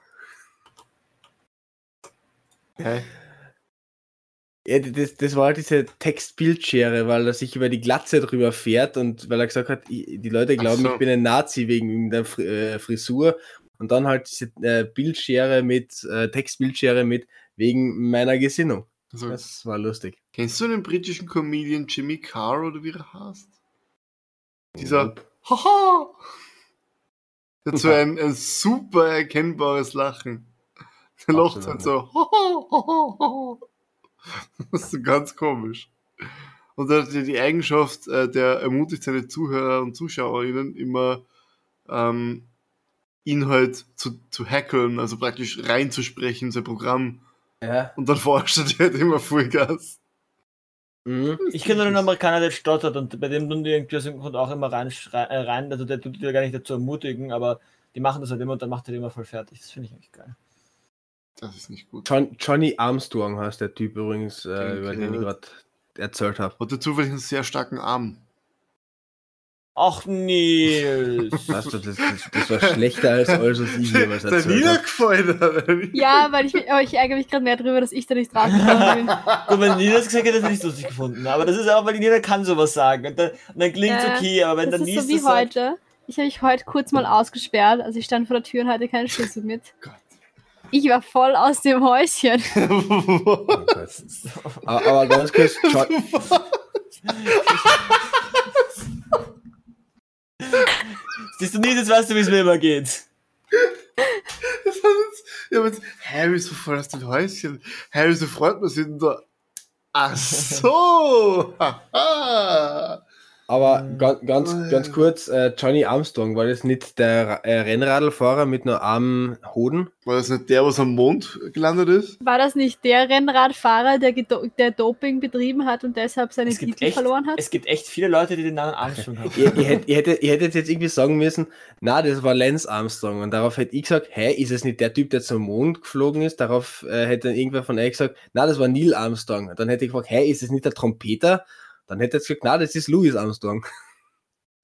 Ja, das, das war halt diese Textbildschere, weil er sich über die Glatze drüber fährt und weil er gesagt hat, die Leute glauben, so. ich bin ein Nazi wegen der äh, Frisur und dann halt diese äh, Bildschere mit, äh, Textbildschere mit wegen meiner Gesinnung. Also, Das war lustig. kennst du den britischen Comedian Jimmy Carr oder wie er heißt? Dieser Haha! Der hat so ein, ein super erkennbares Lachen. Der lacht halt so. Das ist so ganz komisch. Und er hat ja die Eigenschaft, äh, der ermutigt seine Zuhörer und Zuschauerinnen immer, ähm, ihn halt zu, zu hackeln, also praktisch reinzusprechen in sein Programm. Ja. Und dann forscht er halt immer Vollgas. Mhm. Ich kenne nur einen Amerikaner, der stottert und bei dem tun die irgendwie aus dem Grund auch immer rein, äh, rein also der tut die gar nicht dazu ermutigen, aber die machen das halt immer und dann macht er die immer voll fertig. Das finde ich eigentlich geil. Das ist nicht gut. John, Johnny Armstrong heißt der Typ übrigens, äh, über den ich gerade erzählt habe. Hat er zufällig einen sehr starken Arm. Ach Nils! Weißt du, das, das, das war schlechter als alles, was ich jemals Der erzählt habe. niedergefallen. Ja, weil ich, aber ich ärgere mich gerade mehr darüber, dass ich da nicht draufgekommen bin. Gut, wenn Nils das gesagt hätte, hätte ich es lustig gefunden. Aber das ist auch, weil Nina kann sowas sagen. Und dann, und dann klingt es Ja, okay, aber wenn Das dann ist Nils so wie das sagt, heute. Ich habe mich heute kurz mal ausgesperrt. Also ich stand vor der Tür und hatte keinen Schlüssel mit. Gott. Ich war voll aus dem Häuschen. Oh Gott. aber, aber ganz kurz, siehst du Nils, jetzt weißt du, wie es mir immer geht. Das hat jetzt, ich hab jetzt, hä, wieso voll aus dem Häuschen? Hä, wieso freut man sich da? Ach so! Haha. Aber Mhm. ganz, ganz, ganz Oh, ja. kurz, äh, Johnny Armstrong, war das nicht der äh, Rennradlfahrer mit nur einem Hoden? War das nicht der, was am Mond gelandet ist? War das nicht der Rennradfahrer, der, der Doping betrieben hat und deshalb seine Titel echt, verloren hat? es gibt echt viele Leute, die den Namen Armstrong haben. ihr, ihr, hätt, ihr, hättet, ihr hättet jetzt irgendwie sagen müssen, na, das war Lance Armstrong. Und darauf hätte ich gesagt, hä, ist es nicht der Typ, der zum Mond geflogen ist? Darauf äh, hätte dann irgendwer von euch gesagt, na, das war Neil Armstrong. Und dann hätte ich gefragt, hä, ist es nicht der Trompeter? Dann hätte er gesagt, na, das ist Louis Armstrong.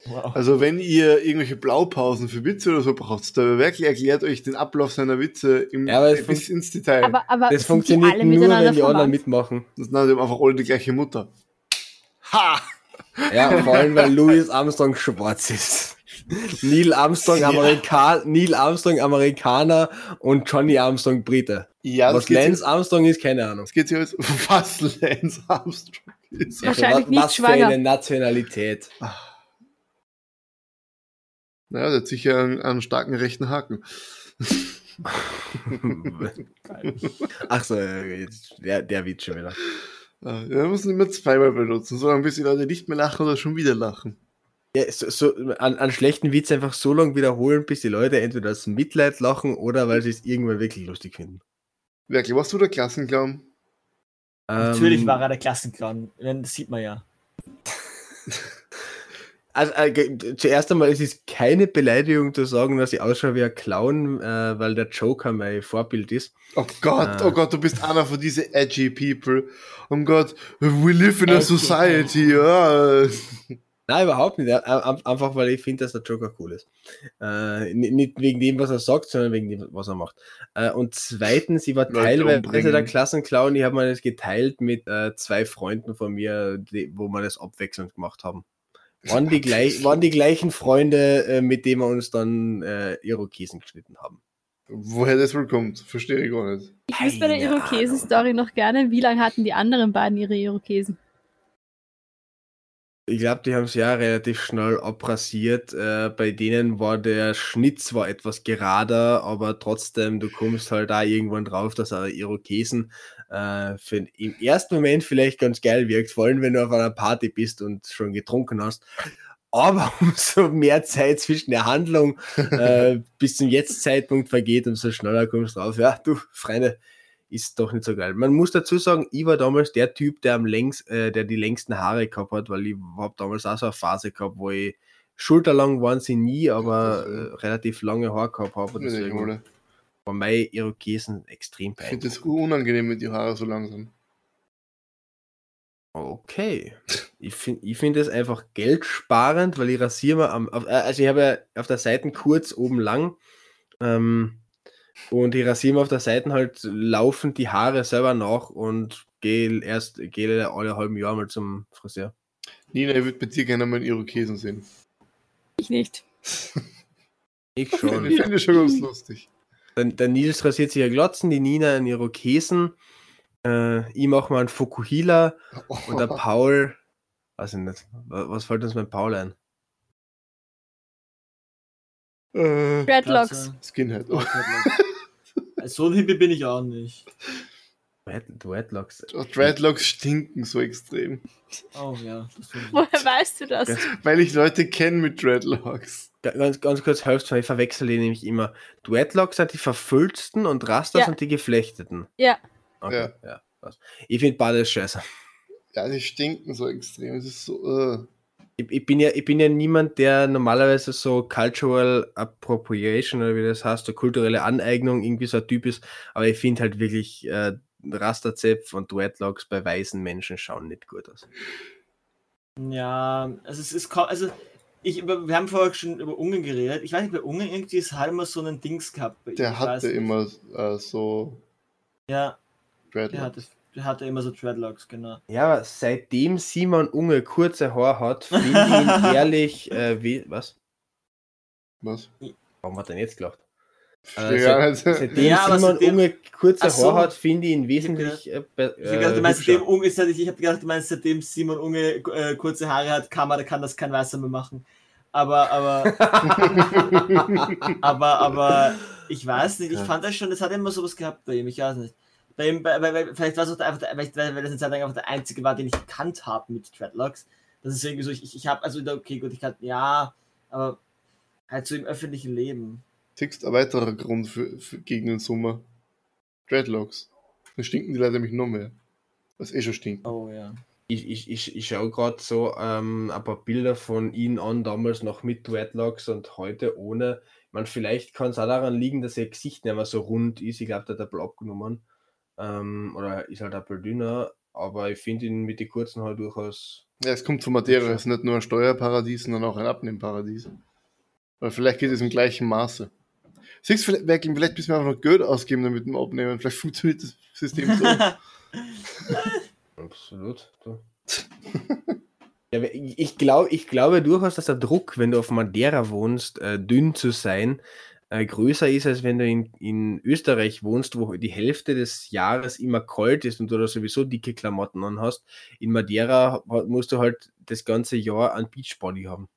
Wow. Also, wenn ihr irgendwelche Blaupausen für Witze oder so braucht, der wirklich erklärt euch den Ablauf seiner Witze im, Ja, aber es bis ins Detail. aber aber Das funktioniert nur, wenn die anderen mitmachen. das sind einfach alle die gleiche Mutter. Ha! Ja, vor allem, weil Louis Armstrong schwarz ist. Neil Armstrong, Ja. Amerika Neil Armstrong Amerikaner und Johnny Armstrong Brite. Ja, das Was Lance Armstrong ist, keine Ahnung. das geht sich jetzt, was Lance Armstrong ist. Wahrscheinlich was, nicht was für schwanger. eine Nationalität. Naja, der hat sicher einen, einen starken rechten Haken. Ach so, der, der Witz schon wieder. Ah, Ja, wir müssen immer zweimal benutzen, solange bis die Leute nicht mehr lachen oder schon wieder lachen. Ja, so, so, an, an schlechten Witz einfach so lange wiederholen, bis die Leute entweder aus Mitleid lachen oder weil sie es irgendwann wirklich lustig finden. Wirklich, warst du der Klassenclown? Natürlich Ähm, war er der Klassenclown. Das sieht man ja. Also, äh, zuerst einmal, es ist keine Beleidigung zu sagen, dass ich ausschaue wie ein Clown, äh, weil der Joker mein Vorbild ist. Oh Gott, Ah. oh Gott, du bist einer von diesen edgy people. Oh Gott, we live in a society. Ja. Nein, überhaupt nicht. Äh, ein- Einfach, weil ich finde, dass der Joker cool ist. Äh, ni- nicht wegen dem, was er sagt, sondern wegen dem, was er macht. Äh, und zweitens, ich war Leute teilweise umbringen. der Klassenclown, ich habe mir das geteilt mit äh, zwei Freunden von mir, die, wo wir das abwechselnd gemacht haben. Waren die, gleich, waren die gleichen Freunde, äh, mit denen wir uns dann äh, Irokesen geschnitten haben. Woher das wohl kommt, verstehe ich gar nicht. Ich wüsste bei der Irokesen-Story noch gerne, wie lange hatten die anderen beiden ihre Irokesen? Ich glaube, die haben es ja relativ schnell abrasiert. Äh, bei denen war der Schnitt zwar etwas gerader, aber trotzdem, du kommst halt da irgendwann drauf, dass ein Irokesen äh, für, im ersten Moment vielleicht ganz geil wirkt, vor allem wenn du auf einer Party bist und schon getrunken hast. Aber umso mehr Zeit zwischen der Handlung äh, bis zum Jetzt-Zeitpunkt vergeht, umso schneller kommst du drauf. Ja, du, Freunde, ist doch nicht so geil. Man muss dazu sagen, ich war damals der Typ, der am längst, äh, der die längsten Haare gehabt hat, weil ich habe damals auch so eine Phase gehabt, wo ich schulterlang waren sie nie, aber äh, relativ lange Haare gehabt habe. und Ich Deswegen finde war mein Irokesen extrem das peinlich. unangenehm mit die Haare so langsam. Okay. Ich finde ich find das einfach geldsparend, weil ich rasiere mir am, auf, äh, also ich habe ja auf der Seite kurz, oben lang. Ähm, und ich rasiere mir auf der Seite halt laufend die Haare selber nach und gehe erst gehe alle halben Jahr mal zum Friseur. Nina, ich würde bei dir gerne mal einen Irokesen sehen. Ich nicht. Ich Ich schon. finde ich schon ganz lustig. Der, der Nils rasiert sich ja Glotzen, die Nina einen Irokesen. Äh, ich mache mal einen Fukuhila und der Paul, weiß ich nicht, wa- was fällt uns mit Paul ein? Äh, Dreadlocks. Skinhead. Oh. so ein Hippie bin ich auch nicht. Dread- Dreadlocks. Oh, Dreadlocks stinken so extrem. Oh ja. Woher weißt du das? Ja. Weil ich Leute kenne mit Dreadlocks. Ga- Ganz, ganz kurz helft weil ich verwechsel die nämlich immer. Dreadlocks sind die verfüllsten und Rastas Ja. sind die geflechteten. Ja. Okay, ja. passt. Ich finde beides scheiße. Ja, die stinken so extrem. Es ist so. Äh. Ich, ich, bin ja, ich bin ja niemand, der normalerweise so Cultural Appropriation oder wie das heißt, so kulturelle Aneignung irgendwie so ein Typ ist, aber ich finde halt wirklich äh, Rasterzepf und Dreadlocks bei weißen Menschen schauen nicht gut aus. Ja, also es ist kaum, also ich, über- wir haben vorher schon über Ungarn geredet. Ich weiß nicht, bei Ungarn irgendwie ist halt immer so ein Dings gehabt. Der hatte nicht. immer äh, so Ja, der Dreadlocks. Der hatte immer so Dreadlocks, genau. Ja, aber seitdem Simon Unge kurze Haare hat, finde ich ihn ehrlich, äh, wie, was? Was? Warum hat er denn jetzt gelacht? Äh, gar nicht. Seitdem Ja, Simon seitdem- Unge kurze so. Haare hat, finde ich ihn wesentlich äh, be- Ich habe gedacht, äh, seit gedacht, du meinst, seitdem Simon Unge äh, kurze Haare hat, kann, man, kann das kein Weißer mehr machen. Aber, aber, aber, aber, ich weiß nicht, ich fand das schon, das hat immer sowas gehabt bei ihm, ich weiß nicht. Bei ihm, bei, bei, bei, vielleicht war es auch einfach, der, weil, weil weil das eine Zeit lang einfach der einzige war, den ich gekannt habe mit Dreadlocks. Das ist irgendwie so, ich, ich habe, also, okay, gut, ich kann, ja, aber halt so im öffentlichen Leben. Tickst ein weiterer Grund für, für, gegen den Sommer. Dreadlocks. Dann stinken die Leute nämlich noch mehr. Was eh schon stinkt. Oh ja. Ich, ich, ich, ich schaue gerade so ähm, ein paar Bilder von ihm an, damals noch mit Dreadlocks und heute ohne. Ich meine, vielleicht kann es auch daran liegen, dass ihr Gesicht nicht mehr so rund ist. Ich glaube, der hat ein bisschen abgenommen. Ähm, oder ist halt ein bisschen dünner. Aber ich finde ihn mit den kurzen Haaren durchaus. Ja, es kommt von Madeira. Es ist nicht nur ein Steuerparadies, sondern auch ein Abnehmparadies. Aber vielleicht geht es im gleichen Maße. Siehst vielleicht, vielleicht müssen wir einfach noch Geld ausgeben, damit wir abnehmen. Vielleicht funktioniert das System so. Absolut. Ja, ich, glaub, ich glaube durchaus, dass der Druck, wenn du auf Madeira wohnst, äh, dünn zu sein, äh, größer ist, als wenn du in, in Österreich wohnst, wo die Hälfte des Jahres immer kalt ist und du da sowieso dicke Klamotten anhast. In Madeira musst du halt das ganze Jahr ein Beachbody haben.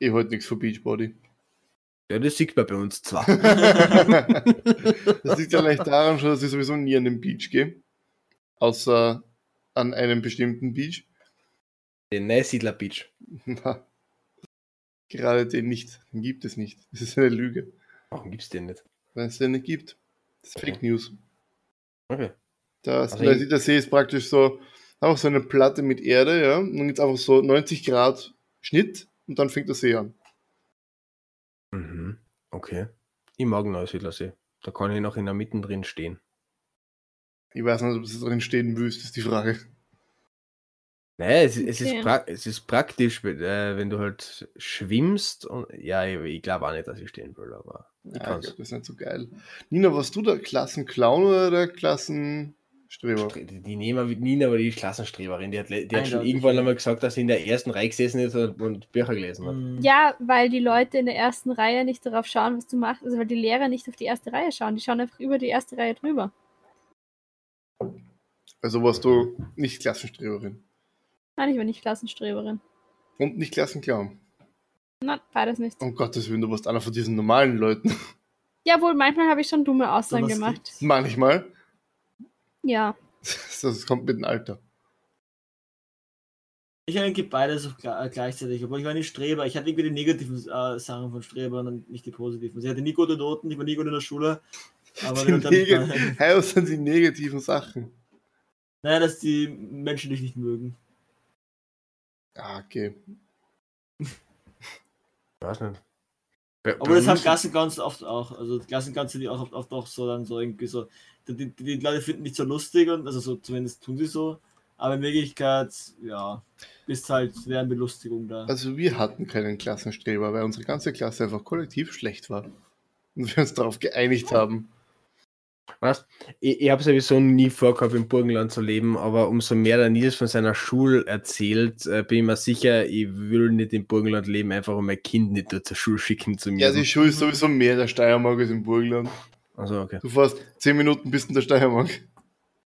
eh heute nichts für Beachbody. Ja, das sieht man bei uns zwar. Das liegt ja leicht daran schon, dass ich sowieso nie an den Beach gehe. Außer an einem bestimmten Beach. Den Neusiedler Beach. Na, gerade den nicht. Den gibt es nicht. Das ist eine Lüge. Warum gibt's den nicht? Weil es den nicht gibt. Das ist Fake News. Okay. Das, Also also ich- der See ist praktisch so, einfach so eine Platte mit Erde, ja. Und dann gibt es einfach so 90 Grad Schnitt und dann fängt der See an. Mhm. Okay. Ich mag Neusiedler See. Da kann ich noch in der Mitte drin stehen. Ich weiß nicht, ob du drin stehen willst, ist die Frage. Naja, es, es, Okay. ist, pra es ist praktisch, wenn, äh, wenn du halt schwimmst. Und, ja, ich, ich glaube auch nicht, dass ich stehen will, aber ich Ja, ich glaub, das ist nicht so geil. Nina, warst du der Klassenclown oder der Klassenstreber? Die, die Nina, Nina war die Klassenstreberin. Die hat, die hat schon irgendwann einmal gesagt, dass sie in der ersten Reihe gesessen ist und, und Bücher gelesen hat. Mhm. Ja, weil die Leute in der ersten Reihe nicht darauf schauen, was du machst. Also weil die Lehrer nicht auf die erste Reihe schauen. Die schauen einfach über die erste Reihe drüber. Also warst du nicht Klassenstreberin. Nein, ich war nicht Klassenstreberin. Und nicht Klassenclown. Nein, beides nicht. Um Gottes Willen, du warst einer von diesen normalen Leuten. Jawohl, manchmal habe ich schon dumme Aussagen Sowas gemacht. gibt's. Manchmal. Ja. Das kommt mit dem Alter. Ich denke beides gle- äh, gleichzeitig, obwohl ich war nicht Streber. Ich hatte irgendwie die negativen äh, Sachen von Strebern und nicht die positiven. Also ich hatte nie gute Noten, ich war nie gut in der Schule. Aber Die neg- hey, was sind die negativen Sachen? naja, dass die Menschen dich nicht mögen. Ah, okay. Weiß nicht. Bei, Aber das haben Klassen ganz oft auch. Also Klassen du die auch oft, oft auch so dann so irgendwie so. Die, die, die Leute finden dich so lustig und also so zumindest tun sie so. Aber in Wirklichkeit, ja, bist halt deren Belustigung da. Also wir hatten keinen Klassenstreber, weil unsere ganze Klasse einfach kollektiv schlecht war. Und wir uns darauf geeinigt haben. Was? Ich, ich habe sowieso nie vorgehabt, im Burgenland zu leben, aber umso mehr der Nils von seiner Schule erzählt, äh, bin ich mir sicher, ich will nicht im Burgenland leben, einfach um mein Kind nicht dort zur Schule schicken zu mir. Ja, die Schule ist sowieso mehr der Steiermark als im Burgenland. also, okay. Du fährst 10 Minuten bis in der Steiermark.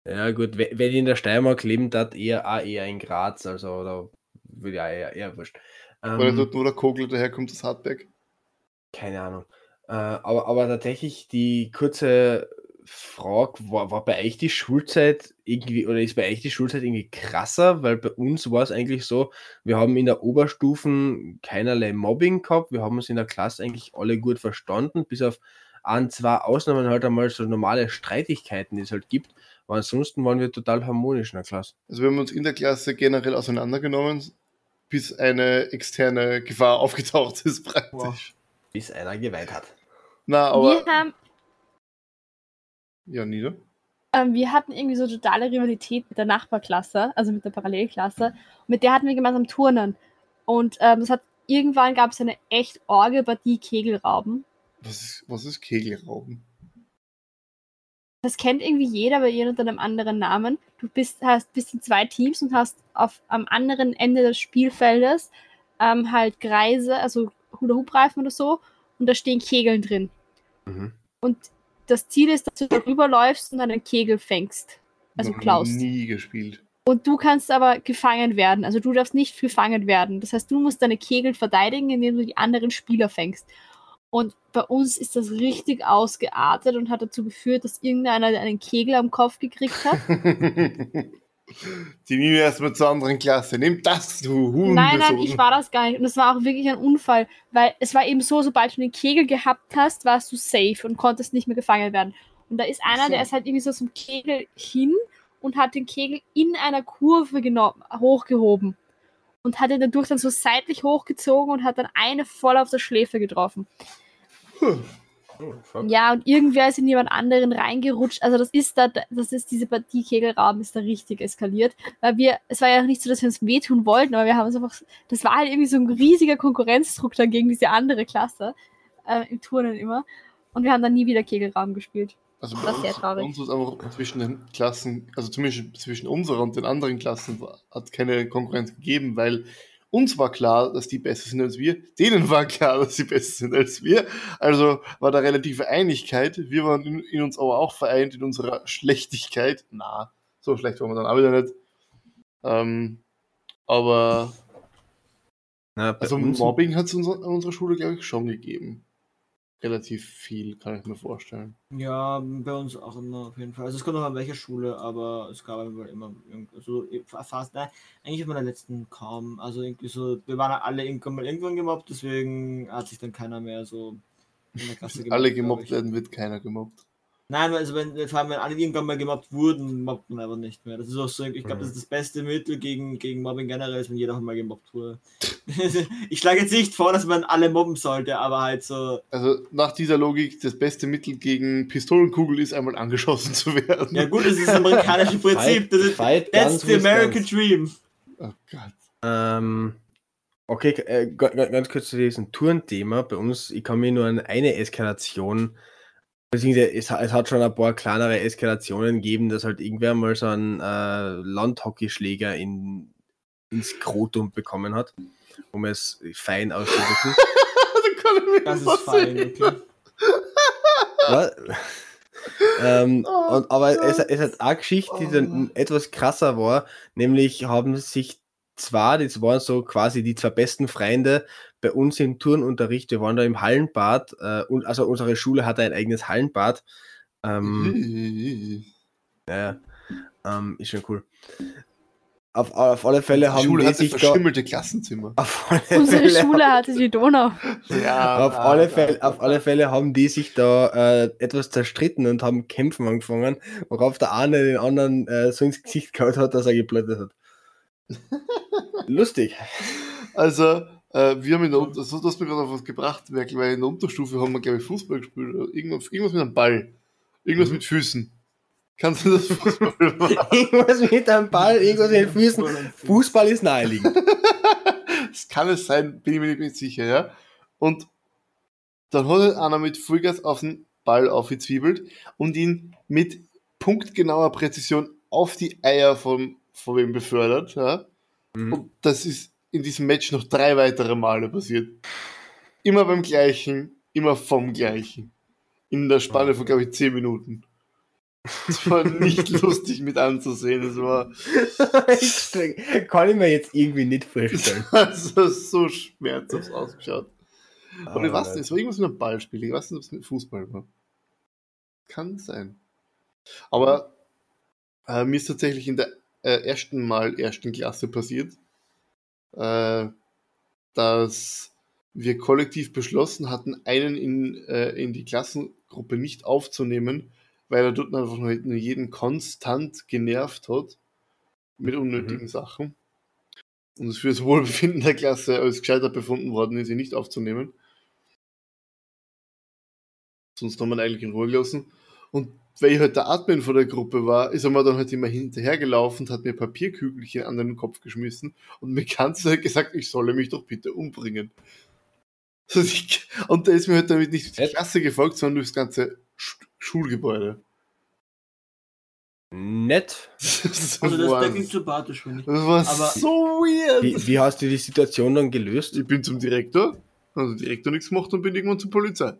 Ja, gut, we- wenn ich in der Steiermark leben darf, eher, auch eher in Graz, also, oder würde ja eher, eher wurscht. Ähm, dort, wo der Kogel daherkommt, das Hartberg. Keine Ahnung. Äh, aber, aber tatsächlich die kurze Frage, war, war bei euch die Schulzeit irgendwie, oder ist bei euch die Schulzeit irgendwie krasser? Weil bei uns war es eigentlich so, wir haben in der Oberstufen keinerlei Mobbing gehabt, wir haben uns in der Klasse eigentlich alle gut verstanden, bis auf ein, zwei Ausnahmen halt einmal so normale Streitigkeiten, die es halt gibt. Aber ansonsten waren wir total harmonisch in der Klasse. Also wir haben uns in der Klasse generell auseinandergenommen, bis eine externe Gefahr aufgetaucht ist praktisch. Wow. Bis einer geweint hat. Na, aber... wir, haben, Ja, Nina? ähm, wir hatten irgendwie so totale Rivalität mit der Nachbarklasse, also mit der Parallelklasse. Mit der hatten wir gemeinsam Turnen. Und ähm, das hat, irgendwann gab es eine echt orge Partie Kegelrauben. Was ist, was ist Kegelrauben? Das kennt irgendwie jeder bei ihr unter einem anderen Namen. Du bist, hast, bist in zwei Teams und hast auf, am anderen Ende des Spielfeldes ähm, halt Kreise, also Hula-Hoop-Reifen oder so, und da stehen Kegeln drin. Mhm. Und das Ziel ist, dass du darüber läufst und einen Kegel fängst. Also Noch klaust. Nie gespielt. Und du kannst aber gefangen werden. Also du darfst nicht gefangen werden. Das heißt, du musst deine Kegel verteidigen, indem du die anderen Spieler fängst. Und bei uns ist das richtig ausgeartet und hat dazu geführt, dass irgendeiner einen Kegel am Kopf gekriegt hat. Die Nina erstmal zur anderen Klasse. Nimm das, du Huhn. Nein, nein, ich war das gar nicht. Und es war auch wirklich ein Unfall, weil es war eben so, sobald du den Kegel gehabt hast, warst du safe und konntest nicht mehr gefangen werden. Und da ist einer, So. der ist halt irgendwie so zum Kegel hin und hat den Kegel in einer Kurve genommen, hochgehoben. Und hat ihn dadurch dann so seitlich hochgezogen und hat dann eine voll auf der Schläfe getroffen. Oh. Ja, und irgendwer ist in jemand anderen reingerutscht. Also das ist da, das ist diese Partie Kegelraum ist da richtig eskaliert. Weil wir, es war ja nicht so, dass wir uns wehtun wollten, aber wir haben es einfach, das war halt irgendwie so ein riesiger Konkurrenzdruck dann gegen diese andere Klasse, äh, im Turnen immer. Und wir haben dann nie wieder Kegelraum gespielt. Also Das ist sehr uns, bei traurig. uns ist einfach zwischen den Klassen, also zumindest zwischen unserer und den anderen Klassen, hat keine Konkurrenz gegeben, weil uns war klar, dass die besser sind als wir, denen war klar, dass sie besser sind als wir. Also war da relative Einigkeit. Wir waren in, in uns aber auch vereint in unserer Schlechtigkeit. Na, so schlecht waren wir dann auch wieder nicht. Ähm, aber Na, also Mobbing hat es an unserer Schule, glaube ich, schon gegeben. Relativ viel, kann ich mir vorstellen. Ja, bei uns auch immer auf jeden Fall. Also es kommt noch an welcher Schule, aber es gab immer so fast, nein, eigentlich auf meiner letzten kaum. Also irgendwie so, wir waren alle irgendwann mal irgendwann gemobbt, deswegen hat sich dann keiner mehr so in der Klasse Alle glaub gemobbt werden, wird keiner gemobbt. Nein, also wenn, vor allem wenn alle irgendwann mal gemobbt wurden, mobbt man einfach nicht mehr. Das ist auch so, ich glaube, das ist das beste Mittel gegen, gegen Mobbing generell, ist, wenn jeder mal gemobbt wurde. ich schlage jetzt nicht vor, dass man alle mobben sollte, aber halt so, Also nach dieser Logik, das beste Mittel gegen Pistolenkugel ist einmal angeschossen zu werden. ja gut, das ist das amerikanische Prinzip. Das ist, Fight that's Guns the American. Dream. Oh Gott. Ähm, okay, äh, ga- ga- ganz kurz zu diesem Tourenthema. Bei uns, ich kann mich nur an eine Eskalation, beziehungsweise es, es hat schon ein paar kleinere Eskalationen gegeben, dass halt irgendwer mal so einen äh, Landhockeyschläger in, ins Skrotum bekommen hat, um es fein auszudrücken. da kann ich mir Das ist vorstellen. fein, okay. Was? ähm, Oh und, aber es, Gott. es hat eine Geschichte, die Oh. dann etwas krasser war, nämlich haben sich zwar, das waren so quasi die zwei besten Freunde bei uns im Turnunterricht, wir waren da im Hallenbad, äh, und, also unsere Schule hatte ein eigenes Hallenbad. Ähm, ja, ähm, ist schon cool. Auf, auf alle Fälle Die haben Schule die hatte sich da. verschimmelte Klassenzimmer. Auf alle Unsere Fälle Schule hatte die Donau. Ja, auf, alle Fälle, auf alle Fälle haben die sich da äh, etwas zerstritten und haben kämpfen angefangen, worauf der eine den anderen äh, so ins Gesicht gehauen hat, dass er geblättert hat. Lustig. Also, äh, wir haben in der Unter du hast mir gerade auf was gebracht, Merkel, weil in der Unterstufe haben wir, glaube ich, Fußball gespielt. Irgendwas, irgendwas mit einem Ball. Irgendwas Mhm. mit Füßen. Kannst du das Fußball machen? Irgendwas mit einem Ball, irgendwas mit den Füßen. Fußball ist naheliegend. Das kann es sein, bin ich mir nicht sicher, ja. Und dann hat halt einer mit Vollgas auf den Ball aufgezwiebelt und ihn mit punktgenauer Präzision auf die Eier vom, von wem befördert, ja. Mhm. Und das ist in diesem Match noch drei weitere Male passiert. Immer beim gleichen, immer vom gleichen. In der Spanne von, glaube ich, zehn Minuten. Es war nicht lustig mit anzusehen. Es war Kann ich mir jetzt irgendwie nicht vorstellen. also so schmerzhaft ausgeschaut. Ich Ah, weiß nicht, es war irgendwas mit einem Ballspiel. Ich weiß nicht, ob es mit Fußball war. Kann sein. Aber äh, mir ist tatsächlich in der äh, ersten Mal ersten Klasse passiert, äh, dass wir kollektiv beschlossen hatten, einen in, äh, in die Klassengruppe nicht aufzunehmen, weil er dort einfach nur jeden konstant genervt hat mit unnötigen Sachen. Und es für das Wohlbefinden der Klasse als gescheiter befunden worden ist, ihn nicht aufzunehmen. Sonst haben wir ihn eigentlich in Ruhe gelassen. Und weil ich halt der Admin von der Gruppe war, ist er mir dann halt immer hinterhergelaufen und hat mir Papierkügelchen an den Kopf geschmissen und mir ganz halt gesagt, ich solle mich doch bitte umbringen. Und der ist mir halt damit nicht durch die? Klasse gefolgt, sondern durchs ganze Sch Schulgebäude. Nett. Das Also das, war, der klingt sympathisch, finde ich. das war aber- so weird. Wie, wie hast du die Situation dann gelöst? Ich bin zum Direktor, der Direktor nichts gemacht und bin irgendwann zur Polizei.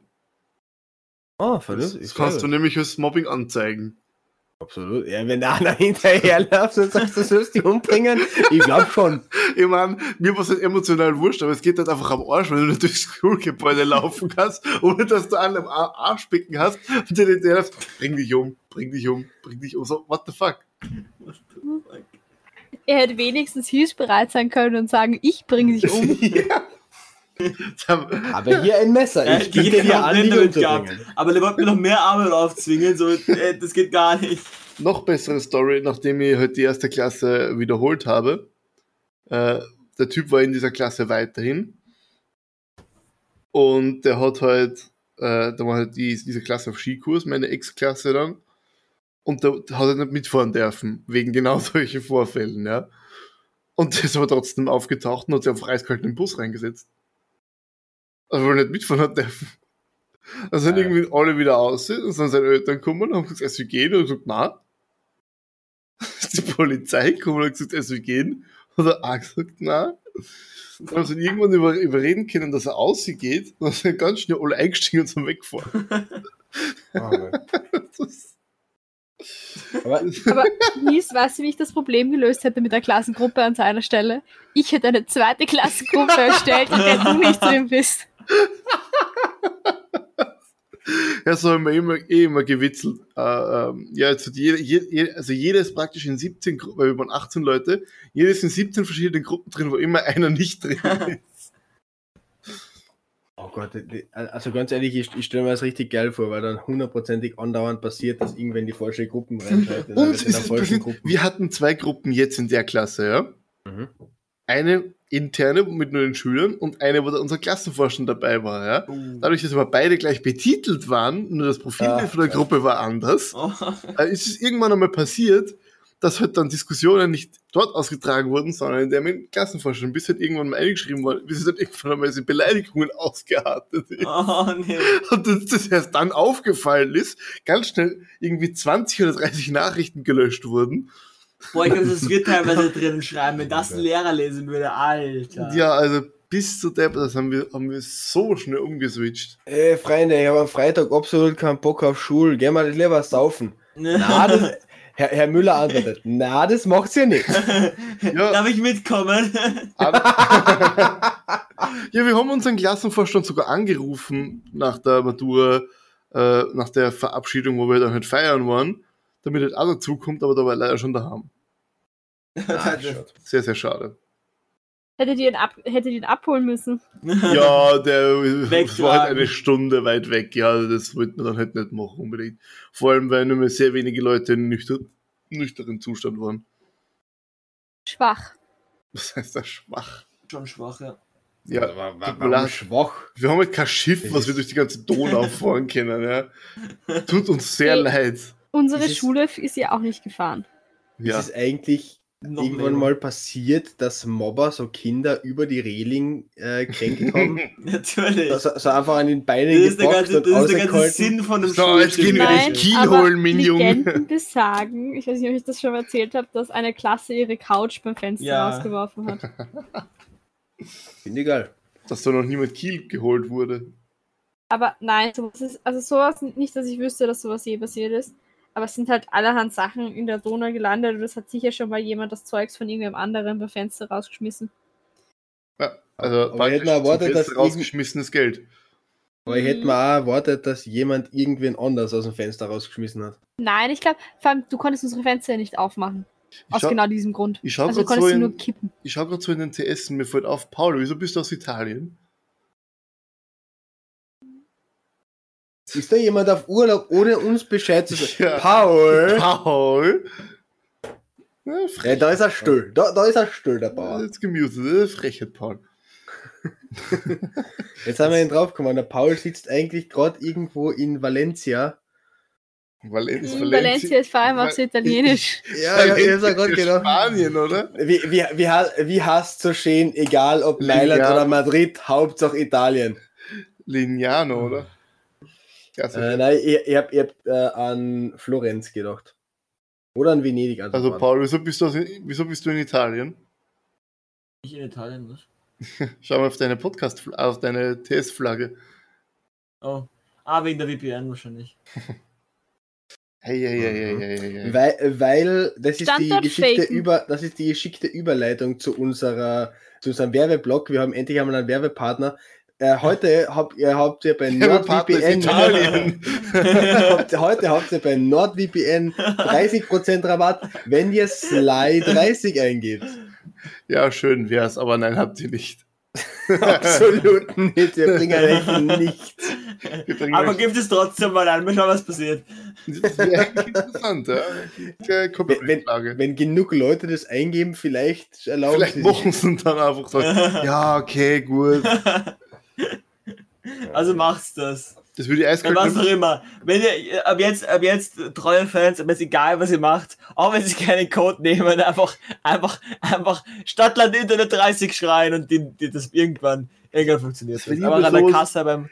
Oh, Das, vernünftig. das kannst du nämlich als Mobbing anzeigen. Absolut. Ja, wenn da einer hinterherläuft und sagst, du sollst dich umbringen, ich glaube schon. Ich meine, mir war es halt emotional wurscht, aber es geht halt einfach am Arsch, wenn du nicht durchs Schulgebäude laufen kannst, ohne dass du einen am Ar- Arschbecken hast und dir der hilft, bring dich um, bring dich um, bring dich um. So, what the fuck? Er hätte wenigstens hilfsbereit sein können und sagen, ich bringe dich um. ja. Aber hier ein Messer. Ich geht biete dir überhaupt an, damit gehabt. Aber der wollte mir noch mehr Arbeit aufzwingen, so, äh, das geht gar nicht. noch bessere Story, nachdem ich halt die erste Klasse wiederholt habe. Äh, der Typ war in dieser Klasse weiterhin. Und der hat halt, äh, da war halt die, diese Klasse auf Skikurs, meine Ex-Klasse dann. Und der hat halt nicht mitfahren dürfen, wegen genau solchen Vorfällen, ja. Und der ist aber trotzdem aufgetaucht und hat sich auf eiskalt in den Bus reingesetzt. Also, weil er nicht mitfahren hat dürfen. Also sind Ja. irgendwie alle wieder aus und sind seine Eltern gekommen und haben gesagt, es will gehen. Und er hat gesagt, na. Ist die Polizei gekommen und hat gesagt, es will gehen. Und er auch gesagt, na. Dann haben sie ihn irgendwann über, überreden können, dass er ausgeht. Und dann sind ganz schnell alle eingestiegen und sind weggefahren. Das, Aber Aber Nils, weißt du, wie ich das Problem gelöst hätte mit der Klassengruppe an seiner Stelle? Ich hätte eine zweite Klassengruppe erstellt, in der du nicht drin bist. Ja, so haben wir immer, eh immer gewitzelt. Äh, ähm, ja, also, jede, jede, also jeder ist praktisch in 17 Gruppen, weil wir waren 18 Leute, jeder ist in 17 verschiedenen Gruppen drin, wo immer einer nicht drin ist. Oh Gott, also ganz ehrlich, ich, ich stelle mir das richtig geil vor, weil dann hundertprozentig andauernd passiert, dass irgendwer in die falsche Gruppen reinschaltet. Uns ist es passiert, wir hatten zwei Gruppen jetzt in der Klasse, ja. Mhm. Eine interne mit nur den Schülern und eine, wo unser Klassenvorstand dabei war, ja. Dadurch, dass wir beide gleich betitelt waren, nur das Profilbild Ah, von der Gruppe war anders, Oh. äh, ist es irgendwann einmal passiert, dass halt dann Diskussionen nicht dort ausgetragen wurden, sondern in der mit dem Klassenvorstand, bis halt irgendwann mal eingeschrieben worden, bis es dann irgendwann einmal diese Beleidigungen ausgeartet ist. Oh, nee. Und dass das erst dann aufgefallen ist, ganz schnell irgendwie 20 oder 30 Nachrichten gelöscht wurden. Boah, ich glaube, das wird teilweise drinnen schreiben, wenn das ein Lehrer lesen würde, Alter. Ja, also bis zu der, das haben wir, haben wir so schnell umgeswitcht. Ey, Freunde, ich habe am Freitag absolut keinen Bock auf Schule. Gehen wir lieber saufen. Na, das, Herr, Herr Müller antwortet, na, das macht's ja nicht. Ja, Darf ich mitkommen? ja, wir haben unseren Klassenvorstand sogar angerufen nach der Matura, äh, nach der Verabschiedung, wo wir dann halt feiern waren, damit halt auch dazukommt, aber da war er leider schon daheim. Ah. Sehr, sehr schade. Hättet ihr ihn, ab, hättet ihn abholen müssen? Ja, der war halt eine Stunde weit weg. Ja, das wollten wir dann halt nicht machen unbedingt. Vor allem, weil nur mehr sehr wenige Leute in nüchter, nüchteren Zustand waren. Schwach. Das heißt, das schwach. Schon schwach, ja. Ja, Wa- wa- tut mir warum leid. schwach? wir haben halt kein Schiff, was wir durch die ganze Donau fahren können. Ja. Tut uns sehr leid. Unsere Ist es- Schule ist ja auch nicht gefahren. Ja. Ist es eigentlich Noch irgendwann mehr. mal passiert, dass Mobber so Kinder über die Reling äh, kränkt haben? Natürlich. so, so einfach an den Beinen Das ist der ganze, und das ist der ganze? Sinn von dem So, jetzt gehen wir Schulsystem. den Kiel aber holen, mein Junge. Besagen, ich weiß nicht, ob ich das schon mal erzählt habe, dass eine Klasse ihre Couch beim Fenster Ja. rausgeworfen hat. Finde ich geil. Dass da noch niemand Kiel geholt wurde. Aber nein, sowas ist, also sowas, nicht, dass ich wüsste, dass sowas je passiert ist. Aber es sind halt allerhand Sachen in der Donau gelandet und es hat sicher schon mal jemand das Zeugs von irgendeinem anderen beim Fenster rausgeschmissen. Ja, also Aber hätten erwartet, dass rausgeschmissenes Geld. Aber ich hätte Mhm. mir auch erwartet, dass jemand irgendwen anders aus dem Fenster rausgeschmissen hat. Nein, ich glaube, vor allem, du konntest unsere Fenster ja nicht aufmachen. Ich Aus schau, genau diesem Grund. ich schau Also konntest so sie in- nur kippen. ich schau gerade so in den TS und mir fällt auf, Paul, wieso bist du aus Italien? Ist da jemand auf Urlaub, ohne uns Bescheid zu sagen? Ja. Paul! Paul! Ja, Ja, frech. da ist er still. Da, da ist er still, der Bauer. jetzt gemutet. Äh, Frechheit, Paul. Jetzt haben wir ihn draufgekommen. Der Paul sitzt eigentlich gerade irgendwo in Valencia. Valen ist In Valencia ist vor allem auch so italienisch. Ja, ja, ich hab's ja gerade gedacht. Spanien, oder? Wie, wie, wie, wie heißt so schön, egal ob Mailand oder Madrid, Hauptsache Italien. Lignano, oder? Äh, nein, ich, ich hab, ich hab äh, an Florenz gedacht. Oder an Venedig. Also, also. Paul, wieso bist, du aus, wieso bist du in Italien? Ich in Italien, was? Schau mal auf deine Podcast, auf deine TS-Flagge. Oh. Ah, wegen der VPN wahrscheinlich. Hey, hey, hey, hey, hey, hey. Weil, weil das ist die geschickte faken. über, das ist die geschickte Überleitung zu unserer, zu unserem Werbeblock. Wir haben endlich einmal einen Werbepartner. Äh, heute habt ihr habt ihr bei NordVPN habt, heute habt ihr bei NordVPN 30% Rabatt, wenn ihr Sly30 eingebt. Ja, schön wär's, aber nein, habt ihr nicht. Absolut nicht, wir bringen euch nichts. Aber gibt es trotzdem mal an, mal schauen, was passiert. Das wäre interessant, ja. Okay, Copyright-Frage. Wenn genug Leute das eingeben, vielleicht erlauben Vielleicht sie machen sie dann einfach so. Ja, okay, gut. Also macht's das. Das würde ich eiskalt. was auch immer. Wenn ihr ab jetzt, ab jetzt treue Fans, aber ist egal, was ihr macht, auch wenn sie keinen Code nehmen, einfach, einfach, einfach Stadtland Internet 30 schreien und die, die das irgendwann, irgendwann funktioniert. Das Das. aber an der Kasse beim,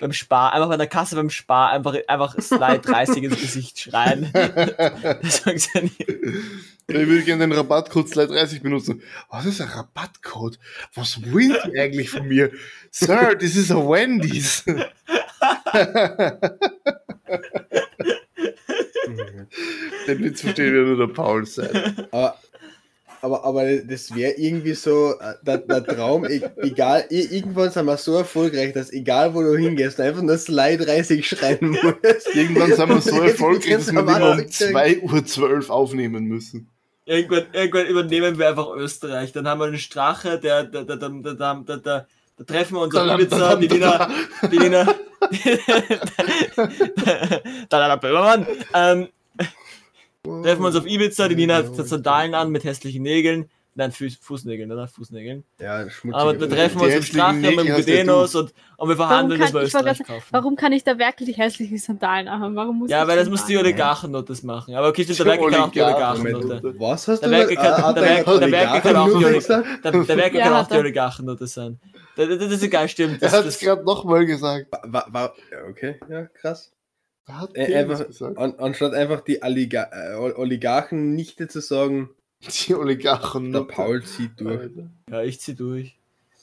beim Spar, einfach an der Kasse beim Spar, einfach, einfach Slide 30 ins Gesicht schreien. Das funktioniert. Ich würde gerne den Rabattcode Slide 30 benutzen. Was ist ein Rabattcode? Was wollen die eigentlich von mir? Sir, this is a Wendy's. Den Witz versteht ja nur der Paul sein. Aber, aber, aber das wäre irgendwie so äh, der, der Traum, e- egal, i- irgendwann sind wir so erfolgreich, dass egal wo du hingehst, einfach nur Slide 30 schreiben musst. Irgendwann sind wir so erfolgreich, dass wir immer um mal sagen. 2.12 Uhr aufnehmen müssen. Irgendwann, irgendwann übernehmen wir einfach Österreich. Dann haben wir einen Strache, der, der, der, der, der, der, der, der da treffen wir uns auf Ibiza, die Wiener, die Wiener, Dalala Böhmermann, ähm, treffen wir uns auf Ibiza, die Wiener hat Sandalen an mit hässlichen Nägeln, nein, Fuß, Fußnägeln, oder? Fußnägeln. Ja, schmutzig. Aber da treffen wir Die uns im hässlichen mit dem Gudenos und, und wir verhandeln, wir ich wollte Österreich grad kaufen. Warum kann ich da Werkel die hässlichen Sandalen haben? Warum muss Ja, ich weil das muss die? Oligarchen das machen. Aber okay, stimmt, der Werke kann auch die Oligarchen. Oligarchen Was hast Der du Werke kann- Ah, hat der er Werke- der Werke kann auch die gesagt? Der, der Werke Ja, kann auch hat die. Oligarchen sein. Das, das, das ist egal, stimmt. Er Das, hat es das, gerade nochmal gesagt. Okay, ja, krass. Er hat einfach, gesagt. an, anstatt einfach die äh, Oligarchen nicht zu sagen, Die Oligarchen. der Paul zieht durch. Alter. ja, ich zieh durch.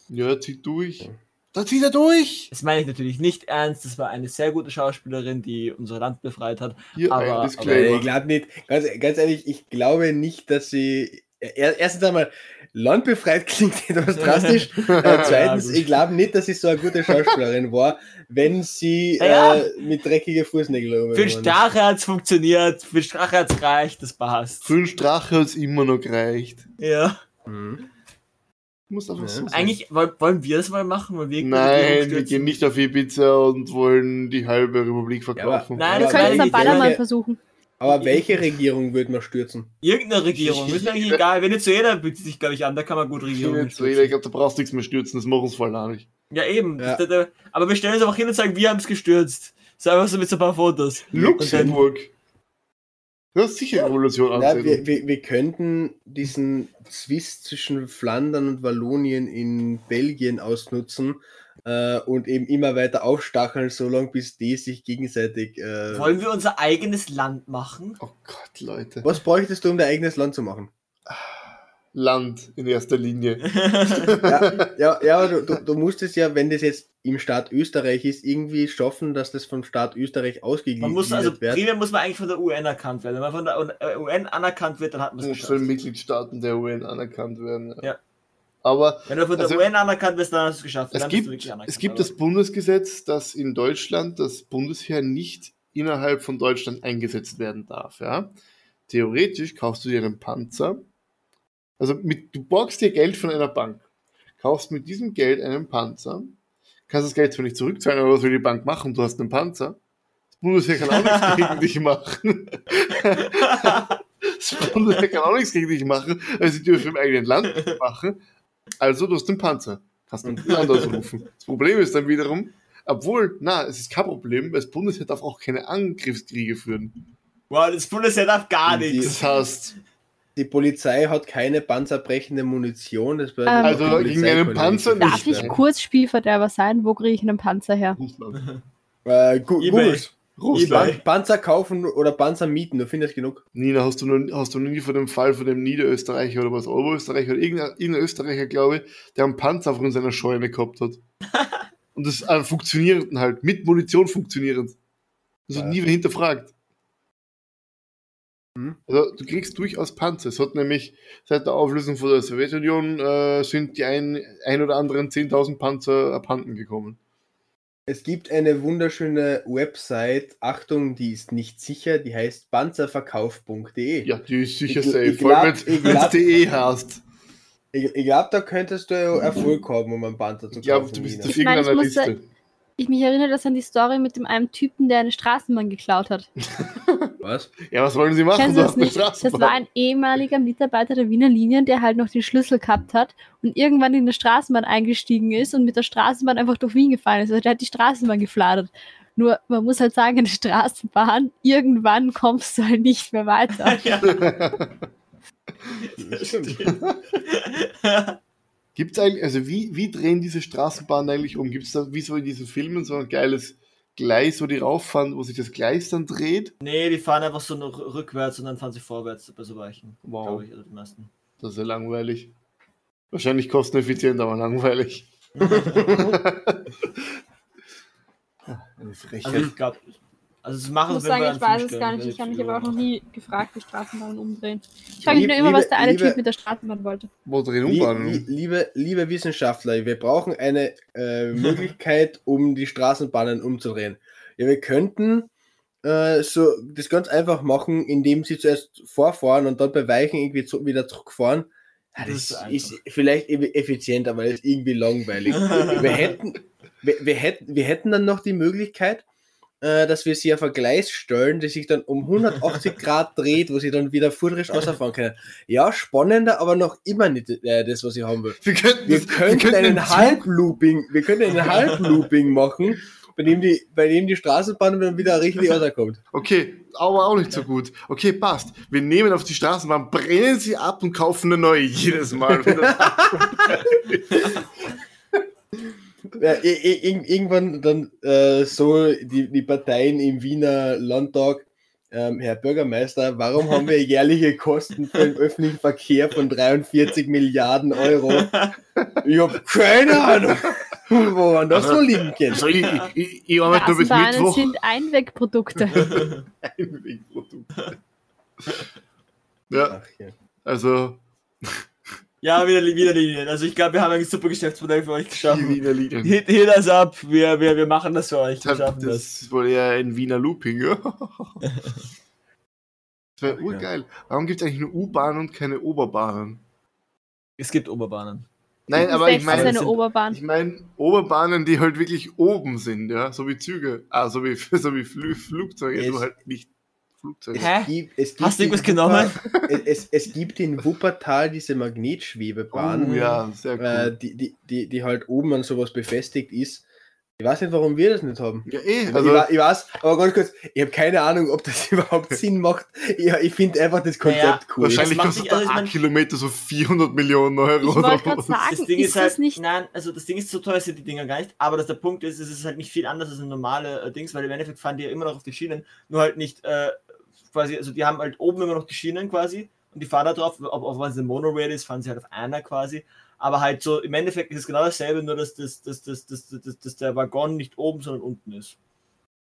Ja, zieht durch. Da zieht er durch. Das meine ich natürlich nicht ernst. Das war eine sehr gute Schauspielerin, die unser Land befreit hat. Hier Aber- aber ich glaube nicht, ganz, ganz ehrlich, ich glaube nicht, dass sie. Er, erstens einmal, landbefreit klingt etwas drastisch. Äh, zweitens, ich glaube nicht, dass sie so eine gute Schauspielerin war, wenn sie Ja, ja. äh, mit dreckigen Fußnägeln Für den rumgegangen ist. Strache hat es funktioniert. Für den Strache hat es gereicht. Das passt. Für Strache hat es immer noch gereicht. Ja. Mhm. Muss einfach Ja. so sein. Eigentlich wollen, wir das mal machen? Wollen wir Nein, wir gehen nicht auf Ibiza und wollen die halbe Republik verkaufen. Nein, Wir das können es am. Ballermann versuchen. Aber welche Regierung würde man stürzen? Irgendeine Regierung. Ist mir eigentlich egal. Venezuela bietet sich, glaube ich, an. Da kann man gut Regierungen Venezuela, ich glaube, da brauchst du nichts mehr stürzen, das machen sie voll auch nicht. Ja, eben. Ja. Das, das, aber wir stellen uns einfach hin und sagen, wir haben es gestürzt. So einfach so mit so ein paar Fotos. Luxemburg. Du hast sicher Revolution Ja, wir, wir, wir könnten diesen Zwist zwischen Flandern und Wallonien in Belgien ausnutzen äh, und eben immer weiter aufstacheln, solange bis die sich gegenseitig. Äh, Wollen wir unser eigenes Land machen? Oh Gott, Leute. was bräuchtest du, um dein eigenes Land zu machen? Land in erster Linie. Ja, ja, ja aber du, du, du musst es ja, wenn das jetzt im Staat Österreich ist, irgendwie schaffen, dass das vom Staat Österreich ausgeglichen Man muss also, wird. primär muss man eigentlich von der UN erkannt werden. Wenn man von der UN anerkannt wird, dann hat man es Muss von den. Mitgliedstaaten der UN anerkannt werden. Ja. Aber Wenn du von der Also- UN anerkannt wirst, dann hast du es geschafft. es bist gibt, es gibt das Bundesgesetz, dass in Deutschland das Bundesheer nicht innerhalb von Deutschland eingesetzt werden darf. Ja? Theoretisch kaufst du dir einen Panzer. Also mit, du borgst dir Geld von einer Bank, kaufst mit diesem Geld einen Panzer, kannst das Geld zwar nicht zurückzahlen, aber was will die Bank machen? Du hast einen Panzer. Das Bundesheer kann auch nichts gegen dich machen. Das Bundesheer kann auch nichts gegen dich machen, weil sie dürfen im eigenen Land machen. Also du hast den Panzer. Kannst einen Land ausrufen. Das Problem ist dann wiederum, obwohl, na, es ist kein Problem, weil das Bundesheer darf auch keine Angriffskriege führen. Wow, das Bundesheer darf gar nichts. Das heißt, Die Polizei hat keine panzerbrechende Munition. Das Ähm, Also gegen einen Panzer nicht, Darf ich nein. kurz Spielverderber sein? Wo kriege ich einen Panzer her? Russland. Äh, gu eBay. Googles. Russland. Pan Panzer kaufen oder Panzer mieten, du findest genug. Nina, hast du, noch, hast du noch nie von dem Fall von dem Niederösterreicher oder was, Oberösterreicher oder irgendein, irgendein Österreicher, glaube ich, der einen Panzer von seiner Scheune gehabt hat. Und das äh, funktionierend halt, mit Munition funktionierend. Das hat Ja. nie wer hinterfragt. Hm. Also du kriegst durchaus Panzer. Es hat nämlich seit der Auflösung von der Sowjetunion äh, sind die ein, ein oder anderen 10.000 Panzer abhanden gekommen. Es gibt eine wunderschöne Website, Achtung, die ist nicht sicher, die heißt panzerverkauf.de. Ja, die ist sicher Ich- safe. ich Vor allem, glaub- wenn du DE hast. Ich, ich glaube, da könntest du ja Erfolg haben, um einen Panzer zu Ich glaube, kaufen. du bist auf Ich meine, ich irgendeiner Liste. Ich mich erinnere das an die Story mit dem einen Typen, der eine Straßenbahn geklaut hat. Was? Ja, was wollen sie machen? Das nicht? Das war ein ehemaliger Mitarbeiter der Wiener Linien, der halt noch den Schlüssel gehabt hat und irgendwann in eine Straßenbahn eingestiegen ist und mit der Straßenbahn einfach durch Wien gefahren ist. Also der hat die Straßenbahn gefladert. Nur, man muss halt sagen, eine Straßenbahn, irgendwann kommst du halt nicht mehr weiter. Gibt's eigentlich, also wie, wie drehen diese Straßenbahnen eigentlich um? Gibt es da, wie so in diesen Filmen, so ein geiles Gleis, wo die rauffahren, wo sich das Gleis dann dreht? nee, die fahren einfach so noch rückwärts und dann fahren sie vorwärts bei so Weichen. Wow. Ich, also die meisten. Das ist ja langweilig. Wahrscheinlich kosteneffizient, aber langweilig. Eine Also Frechheit. ich glaube, Also das Ich machen muss sie, wenn sagen, ich weiß es gar nicht. Ich habe mich aber auch noch nie gefragt, wie Straßenbahnen umdrehen. Ich frage mich nur immer, was liebe- der eine liebe- Typ mit der Straßenbahn wollte. Wo U-Bahnen? lie- liebe, liebe Wissenschaftler, wir brauchen eine äh, Möglichkeit, um die Straßenbahnen umzudrehen. Ja, wir könnten äh, so das ganz einfach machen, indem sie zuerst vorfahren und dann bei Weichen irgendwie zu, wieder zurückfahren. Ja, Das das, ist ist, vielleicht eff- effizient, aber das ist irgendwie langweilig. wir, hätten, wir, wir, hätten, wir hätten dann noch die Möglichkeit, äh, dass wir sie auf ein Gleis stellen, das sich dann um 180 Grad dreht, wo sie dann wieder vordrisch ausfahren können. Ja, spannender, aber noch immer nicht äh, das, was ich haben will. Wir könnten, Wir könnten den einen Zug- Halblooping, wir könnten einen Halblooping machen, bei dem die, bei dem die Straßenbahn dann wieder richtig rauskommt. Okay, aber auch nicht so gut. Okay, passt. Wir nehmen auf die Straßenbahn, brennen sie ab und kaufen eine neue jedes Mal. Ja, irgendwann dann äh, so die, die Parteien im Wiener Landtag, ähm, Herr Bürgermeister, warum haben wir jährliche Kosten für den öffentlichen Verkehr von 43 Milliarden Euro? Ich habe keine Ahnung, woran das so liegen kann. Also ich, ich, ich arbeite nur bis Mittwoch. sind Einwegprodukte. Einwegprodukte. Ja, Ach, ja. also Ja, wieder, wieder Linien. Also ich glaube, wir haben ein super Geschäftsmodell für euch die geschaffen. Wiener Linien. Hit, hit das ab, wir, wir, wir machen das für euch. Wir Das, schaffen das. ist wohl eher ein Wiener Looping, ja. Das wäre urgeil. Warum gibt es eigentlich nur U-Bahnen und keine Oberbahnen? Es gibt Oberbahnen. Nein, aber ich ist meine, eine Oberbahn. ich meine Oberbahnen, die halt wirklich oben sind, ja, so wie Züge, ah, so wie, so wie Flü Flugzeuge, nur halt nicht Flugzeuge. Es Hä? gibt, es gibt Hast du in irgendwas genommen? Es, es, es gibt in Wuppertal diese Magnetschwebebahn, Oh, ja, sehr cool. äh, die, die, die, die halt oben an sowas befestigt ist. Ich weiß nicht, warum wir das nicht haben. ja, eh, Also, also ich, ich weiß, aber ganz kurz, ich habe keine Ahnung, ob das überhaupt Sinn macht. Ja, ich finde einfach das Konzept Naja, cool. wahrscheinlich kostet nicht- also der ich mein- A-Kilometer so 400 Millionen Euro. Ich oder wollte gerade was. sagen, Das Ding ist, ist, halt, das nicht. nein, also das Ding ist so teuer sind die Dinger gar nicht, aber das der Punkt ist, es ist halt nicht viel anders als ein normale äh, Dings, weil im Endeffekt fahren die ja immer noch auf die Schienen, nur halt nicht äh, quasi, also die haben halt oben immer noch die Schienen quasi und die fahren da drauf, ob, ob es ein Monorail ist, fahren sie halt auf einer quasi, aber halt so im Endeffekt ist es genau dasselbe, nur dass, das, dass, dass, dass, dass, dass der Waggon nicht oben, sondern unten ist.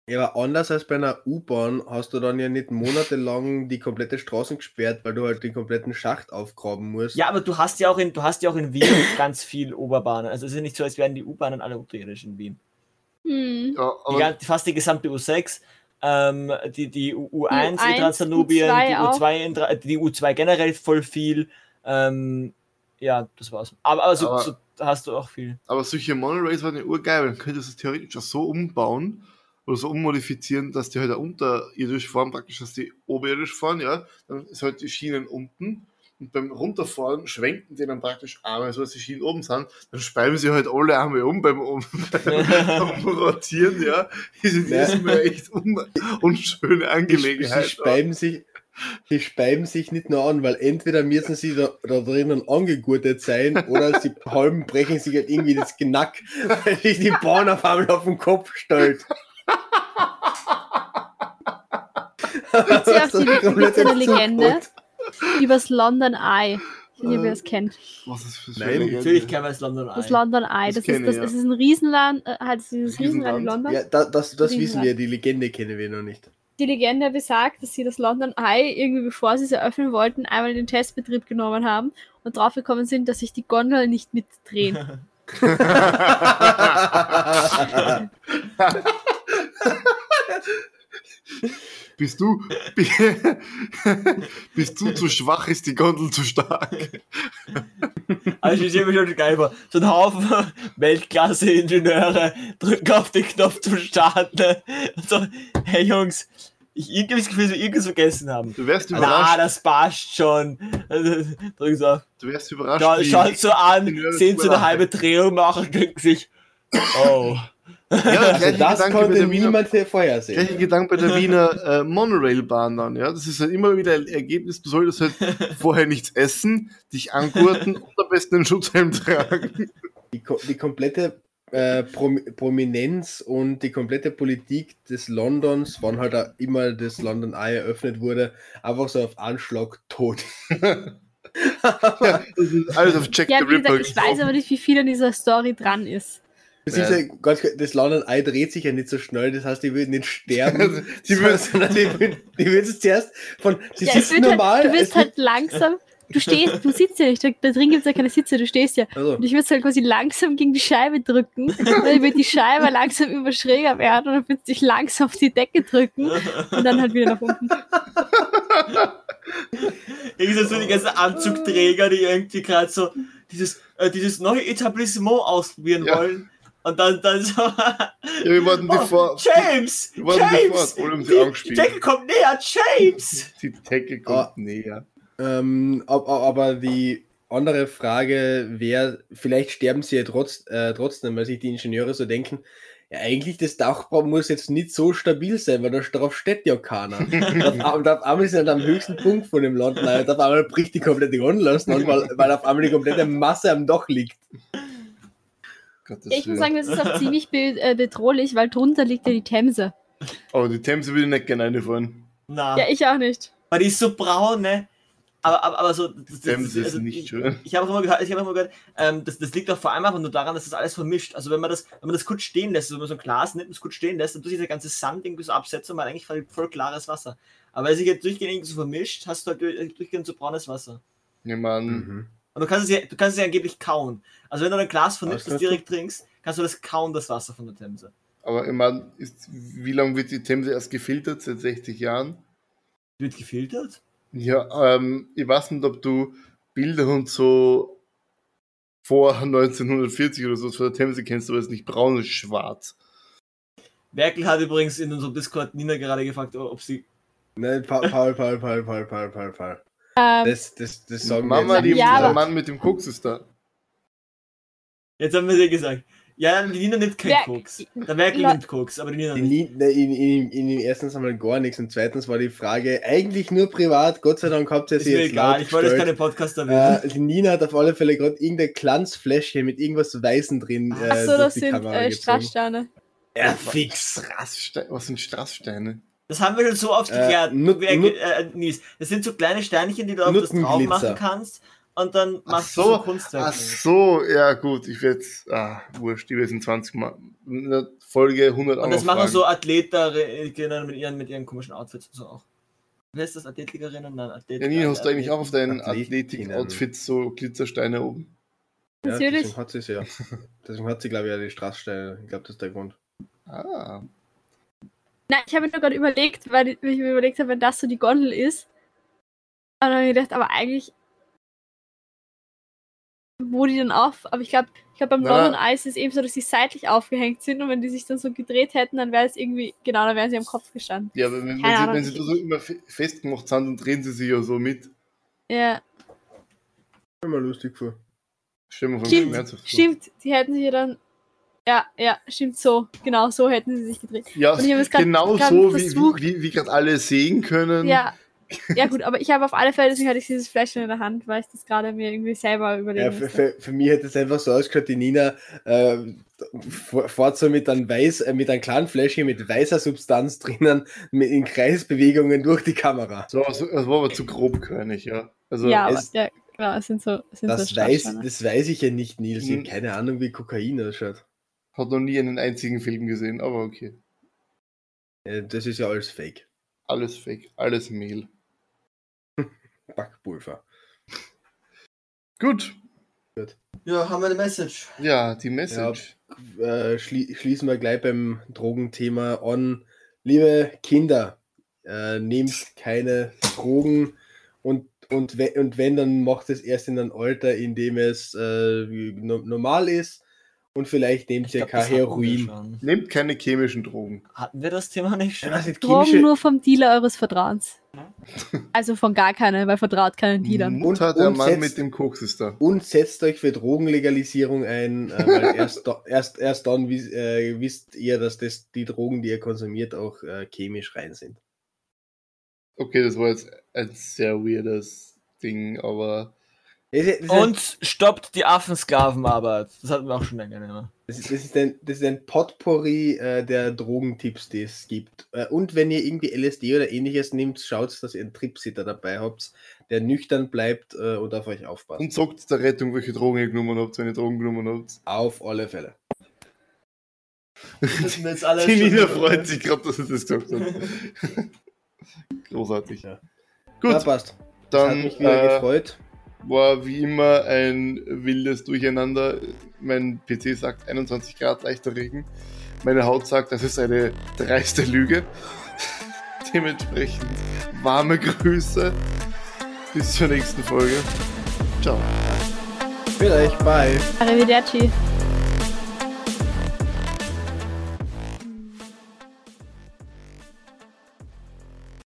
Ja, aber anders als bei einer U-Bahn hast du dann ja nicht monatelang die komplette Straße gesperrt, weil du halt den kompletten Schacht aufgraben musst. Ja, aber du hast ja auch in, du hast ja auch in Wien ganz viel Oberbahnen, also es ist ja nicht so, als wären die U-Bahnen alle unterirdisch in Wien. Hm. Ja, die, fast die gesamte U6, ähm, die, die U- U1 in U1, Transdanubien, U2 die auch. U2, in, Tra- die U2 generell voll viel. Ähm, ja, das war's. Aber, aber, so, Aber- so hast du auch viel. Aber solche Monorails waren ja urgeil, weil dann könntest du es theoretisch auch so umbauen oder so ummodifizieren, dass die halt unterirdisch fahren, praktisch, dass die oberirdisch fahren, ja. Dann ist halt die Schienen unten und beim Runterfahren schwenken die dann praktisch Arme, so dass die Schienen oben sind. Dann speiben sie halt alle Arme um beim, um, beim Rotieren, ja. Das ist Ja. erstmal echt un, unschöne Die, Angelegenheit. sie, speiben sich, die speiben sich nicht nur an, weil entweder müssen sie da, da drinnen angegurtet sein oder sie halben brechen sich halt irgendwie das Genack, weil sich die Bahn auf einmal auf den Kopf stellt. Gibt's ja auch die- eine Legende? Übers London Eye. Ich weiß nicht, ob ihr das kennt. Was ist das für Nein, Legende? Natürlich kennen wir das London Das Eye. London Eye. Das Das, ist, das, ich, ja. es ist ein Riesenland, äh, halt dieses Riesenland in. London. Ja, da, das, das wissen wir, die Legende kennen wir noch nicht. Die Legende besagt, dass sie das London Eye irgendwie bevor sie es eröffnen wollten, einmal in den Testbetrieb genommen haben und draufgekommen sind, dass sich die Gondeln nicht mitdrehen. Bist du, bist du zu schwach, ist die Gondel zu stark. Also ich sehe mich schon geil vor. So ein Haufen Weltklasse-Ingenieure drücken auf den Knopf zum Starten. Und so, hey Jungs, ich irgendwie das Gefühl, dass wir irgendwas vergessen haben. Du wärst Na, überrascht, das passt schon. Sie auf. du wärst überrascht, Schau, schaut so an, sehen so eine halbe Drehung machen, denken sich, oh. Ja, Also das Gedanke bei konnte der Wiener, niemand vorhersehen. gleiche Gedanke bei der Wiener äh, Monorailbahn dann, ja. Das ist halt immer wieder ein Ergebnis, du solltest halt vorher nichts essen, dich angurten und am besten einen Schutzhelm tragen. Die, die komplette äh, Prom Prominenz und die komplette Politik des Londons, wann halt auch immer das London Eye eröffnet wurde, einfach so auf Anschlag tot. Ja, alles auf Check Ja, the Ripper. ich weiß aber nicht, wie viel an dieser Story dran ist. Das, Ja. ist ja ganz, das Land Ei dreht sich ja nicht so schnell, das heißt, die würden nicht sterben. Die würden- sondern die würden, die würden es zuerst von. Sie Ja, es sitzen wird normal. halt, du es wirst halt langsam, du stehst, du sitzt ja nicht, da, da drin gibt es ja keine Sitze, du stehst ja. Also, Und ich würde halt quasi langsam gegen die Scheibe drücken, dann wird die Scheibe langsam immer schräger werden und dann wird sich langsam auf die Decke drücken und dann halt wieder nach unten. Irgendwie so die ganzen Anzugträger, die irgendwie gerade so dieses, äh, dieses neue Etablissement ausprobieren Ja. wollen. Und dann, dann so. Ja, wir wollten die Oh, vor. James! Wir wollten die vor, James! alle haben sie Die, die. Decke kommt näher, James! Die Decke kommt Ah. näher. ähm, ab- ab- aber die andere Frage wäre, vielleicht sterben sie ja trotz, äh, trotzdem, weil sich die Ingenieure so denken, ja, eigentlich das Dachbau muss jetzt nicht so stabil sein, weil da darauf steht ja keiner. und auf, einmal sind sie am höchsten Punkt von dem Land, und auf einmal bricht die komplette auseinander, weil, weil auf einmal die komplette Masse am Dach liegt. Gottes Ja, ich muss sagen, das ist auch ziemlich be äh, bedrohlich, weil drunter liegt ja die Themse. Aber die Themse würde ich nicht gerne reinfahren. Na, Ja, ich auch nicht. weil die ist so braun, ne? Aber, aber, aber so. Das, Themse ist also, nicht ich, schön. Ich habe auch immer gehört, ich habe auch immer gehört ähm, das, das liegt auch vor allem einfach nur daran, dass das alles vermischt. Also wenn man das, wenn man das kurz stehen lässt, also wenn man so ein Glas nimmt und es kurz stehen lässt, dann tut sich der ganze Sand irgendwie so absetzen und man hat eigentlich voll, voll klares Wasser. Aber wenn sich jetzt durchgehend irgendwie so vermischt, hast du halt durch- durchgehend so braunes Wasser. Ich meine, Mhm. Und du kannst es ja, du kannst es ja angeblich kauen. Also wenn du ein Glas kannst du? direkt trinkst, kannst du das kauen, das Wasser von der Themse. aber ich meine, ist, wie lange wird die Themse erst gefiltert? Seit 60 Jahren? Wird gefiltert? Ja, ähm, ich weiß nicht, ob du Bilder und so vor 1940 oder so von der Themse kennst, aber es ist nicht braun, es ist schwarz. Merkel hat übrigens in unserem Discord Nina gerade gefragt, ob sie. Nein, Paul, Paul, Paul, Paul, Paul, Paul, Paul, Paul. Ähm, Das, das, das sagen Mama, wir die, jetzt Ja, der Mann mit dem Koks ist da. Jetzt haben wir sie gesagt. Ja, die Nina nimmt kein Wer- Koks. Der Merkel nimmt Koks, aber die Nina Die nicht. Ne, in, in, in, in erstens einmal gar nichts und zweitens war die Frage eigentlich nur privat. Gott sei Dank habt ihr Ist sie mir jetzt egal, laut ich wollte jetzt keine gestellt. Podcast erwähnen. Äh, die Nina hat auf alle Fälle gerade irgendein Glanzfläschchen mit irgendwas Weißen drin. Äh, Achso, das die sind Kamera äh. Strasssteine. Ja, fix. Strasssteine, was sind Strasssteine? Das haben wir schon so oft Äh, geklärt. Nut- Wer- Nut- äh, Nies. Das sind so kleine Steinchen, die du auf das drauf machen kannst und dann Ach machst du so, so Kunstwerk. ach so, ja gut, ich werde jetzt, ah, wurscht, ich werde in 20 Mal, in der Folge 100 Und das machen so Athletinnen mit ihren, mit ihren komischen Outfits und so auch. Wer ist das? Athletikerinnen? Nein, Athletiker. Ja, Nina, hast du eigentlich auch auf deinen. Athletik-Outfits so Glitzersteine oben? Ja, Natürlich. deswegen hat sie es ja. Deswegen hat sie, glaube ich, ja die Straßsteine. Ich glaube, das ist der Grund. Ah, Nein, ich habe mir nur gerade überlegt, weil ich mir überlegt habe, wenn das so die Gondel ist. Und dann habe ich gedacht, aber eigentlich. Wo die dann auf. Aber ich glaube, ich glaube beim Na, na. London Eis ist es eben so, dass die seitlich aufgehängt sind und wenn die sich dann so gedreht hätten, dann wäre es irgendwie. Genau, dann wären sie am Kopf gestanden. ja, aber wenn, wenn, sie, Ahnung, wenn sie da so immer fe- festgemacht sind, dann drehen sie sich ja so mit. Ja, Immer lustig vor. Stimmt, stimmt. Die hätten sich ja dann. Ja, ja, stimmt so. Genau so hätten sie sich gedreht. Ja, grad- genau grad so, wie, versucht. wie, wie, wie gerade alle sehen können. Ja. Ja, gut, aber ich habe auf alle Fälle, deswegen hatte ich dieses Fläschchen in der Hand, weil ich das gerade mir irgendwie selber überlegen Ja, für, für, für mich hätte es einfach so ausgeschaut, die Nina äh, vor- fährt so mit einem, weiß, äh, mit einem kleinen Fläschchen mit weißer Substanz drinnen, mit in Kreisbewegungen durch die Kamera. So, das war aber zu grobkörnig, ja. Also, ja, aber, es- ja, genau, es sind so, es sind Das so weiß, das weiß ich ja nicht, Nils. Ich Hm. habe keine Ahnung, wie Kokain ausschaut. Hat noch nie einen einzigen Film gesehen, aber okay. Äh, Das ist ja alles Fake. Alles fake, alles Mehl. Backpulver. Gut, Ja, haben wir eine Message. ja, die Message. Äh, schli schließen wir gleich beim Drogenthema an. Liebe Kinder, äh, nehmt keine Drogen und, und, we und wenn, dann macht es erst in einem Alter, in dem es äh, no normal ist und vielleicht nehmt ihr kein Heroin. Nehmt keine chemischen Drogen. Hatten wir das Thema nicht schon? Ja, Drogen chemische- nur vom Dealer eures Vertrauens. Also von gar keinen, weil vertraut keinen Dealern. Mutter, Und- der und Mann setzt- mit dem Koks ist da. Und setzt euch für Drogenlegalisierung ein, äh, weil erst, da, erst, erst dann wiss, äh, wisst ihr, dass das, die Drogen, die ihr konsumiert, auch äh, chemisch rein sind. Okay, das war jetzt ein sehr weirdes Ding, aber Das das Und stoppt die Affensklavenarbeit. Das hatten wir auch schon länger nicht mehr. Das ist, das ist, ein, das ist ein Potpourri äh, der Drogentipps, die es gibt. Äh, und wenn ihr irgendwie LSD oder ähnliches nehmt, schaut, dass ihr einen Tripsitter dabei habt, der nüchtern bleibt äh, und auf euch aufpasst. und sagt der Rettung, welche Drogen ihr genommen habt, wenn ihr Drogen genommen habt. auf alle Fälle. müssen wir jetzt alle Die Nina freut sich gerade, dass du das gesagt hast. Großartig. Ja. Gut, Ja, passt. Das hat dann mich wieder äh, gefreut. War wie immer ein wildes Durcheinander. Mein PC sagt 21 Grad leichter Regen. Meine Haut sagt, das ist eine dreiste Lüge. Dementsprechend warme Grüße. Bis zur nächsten Folge. Ciao. Vielleicht, bye. Arrivederci.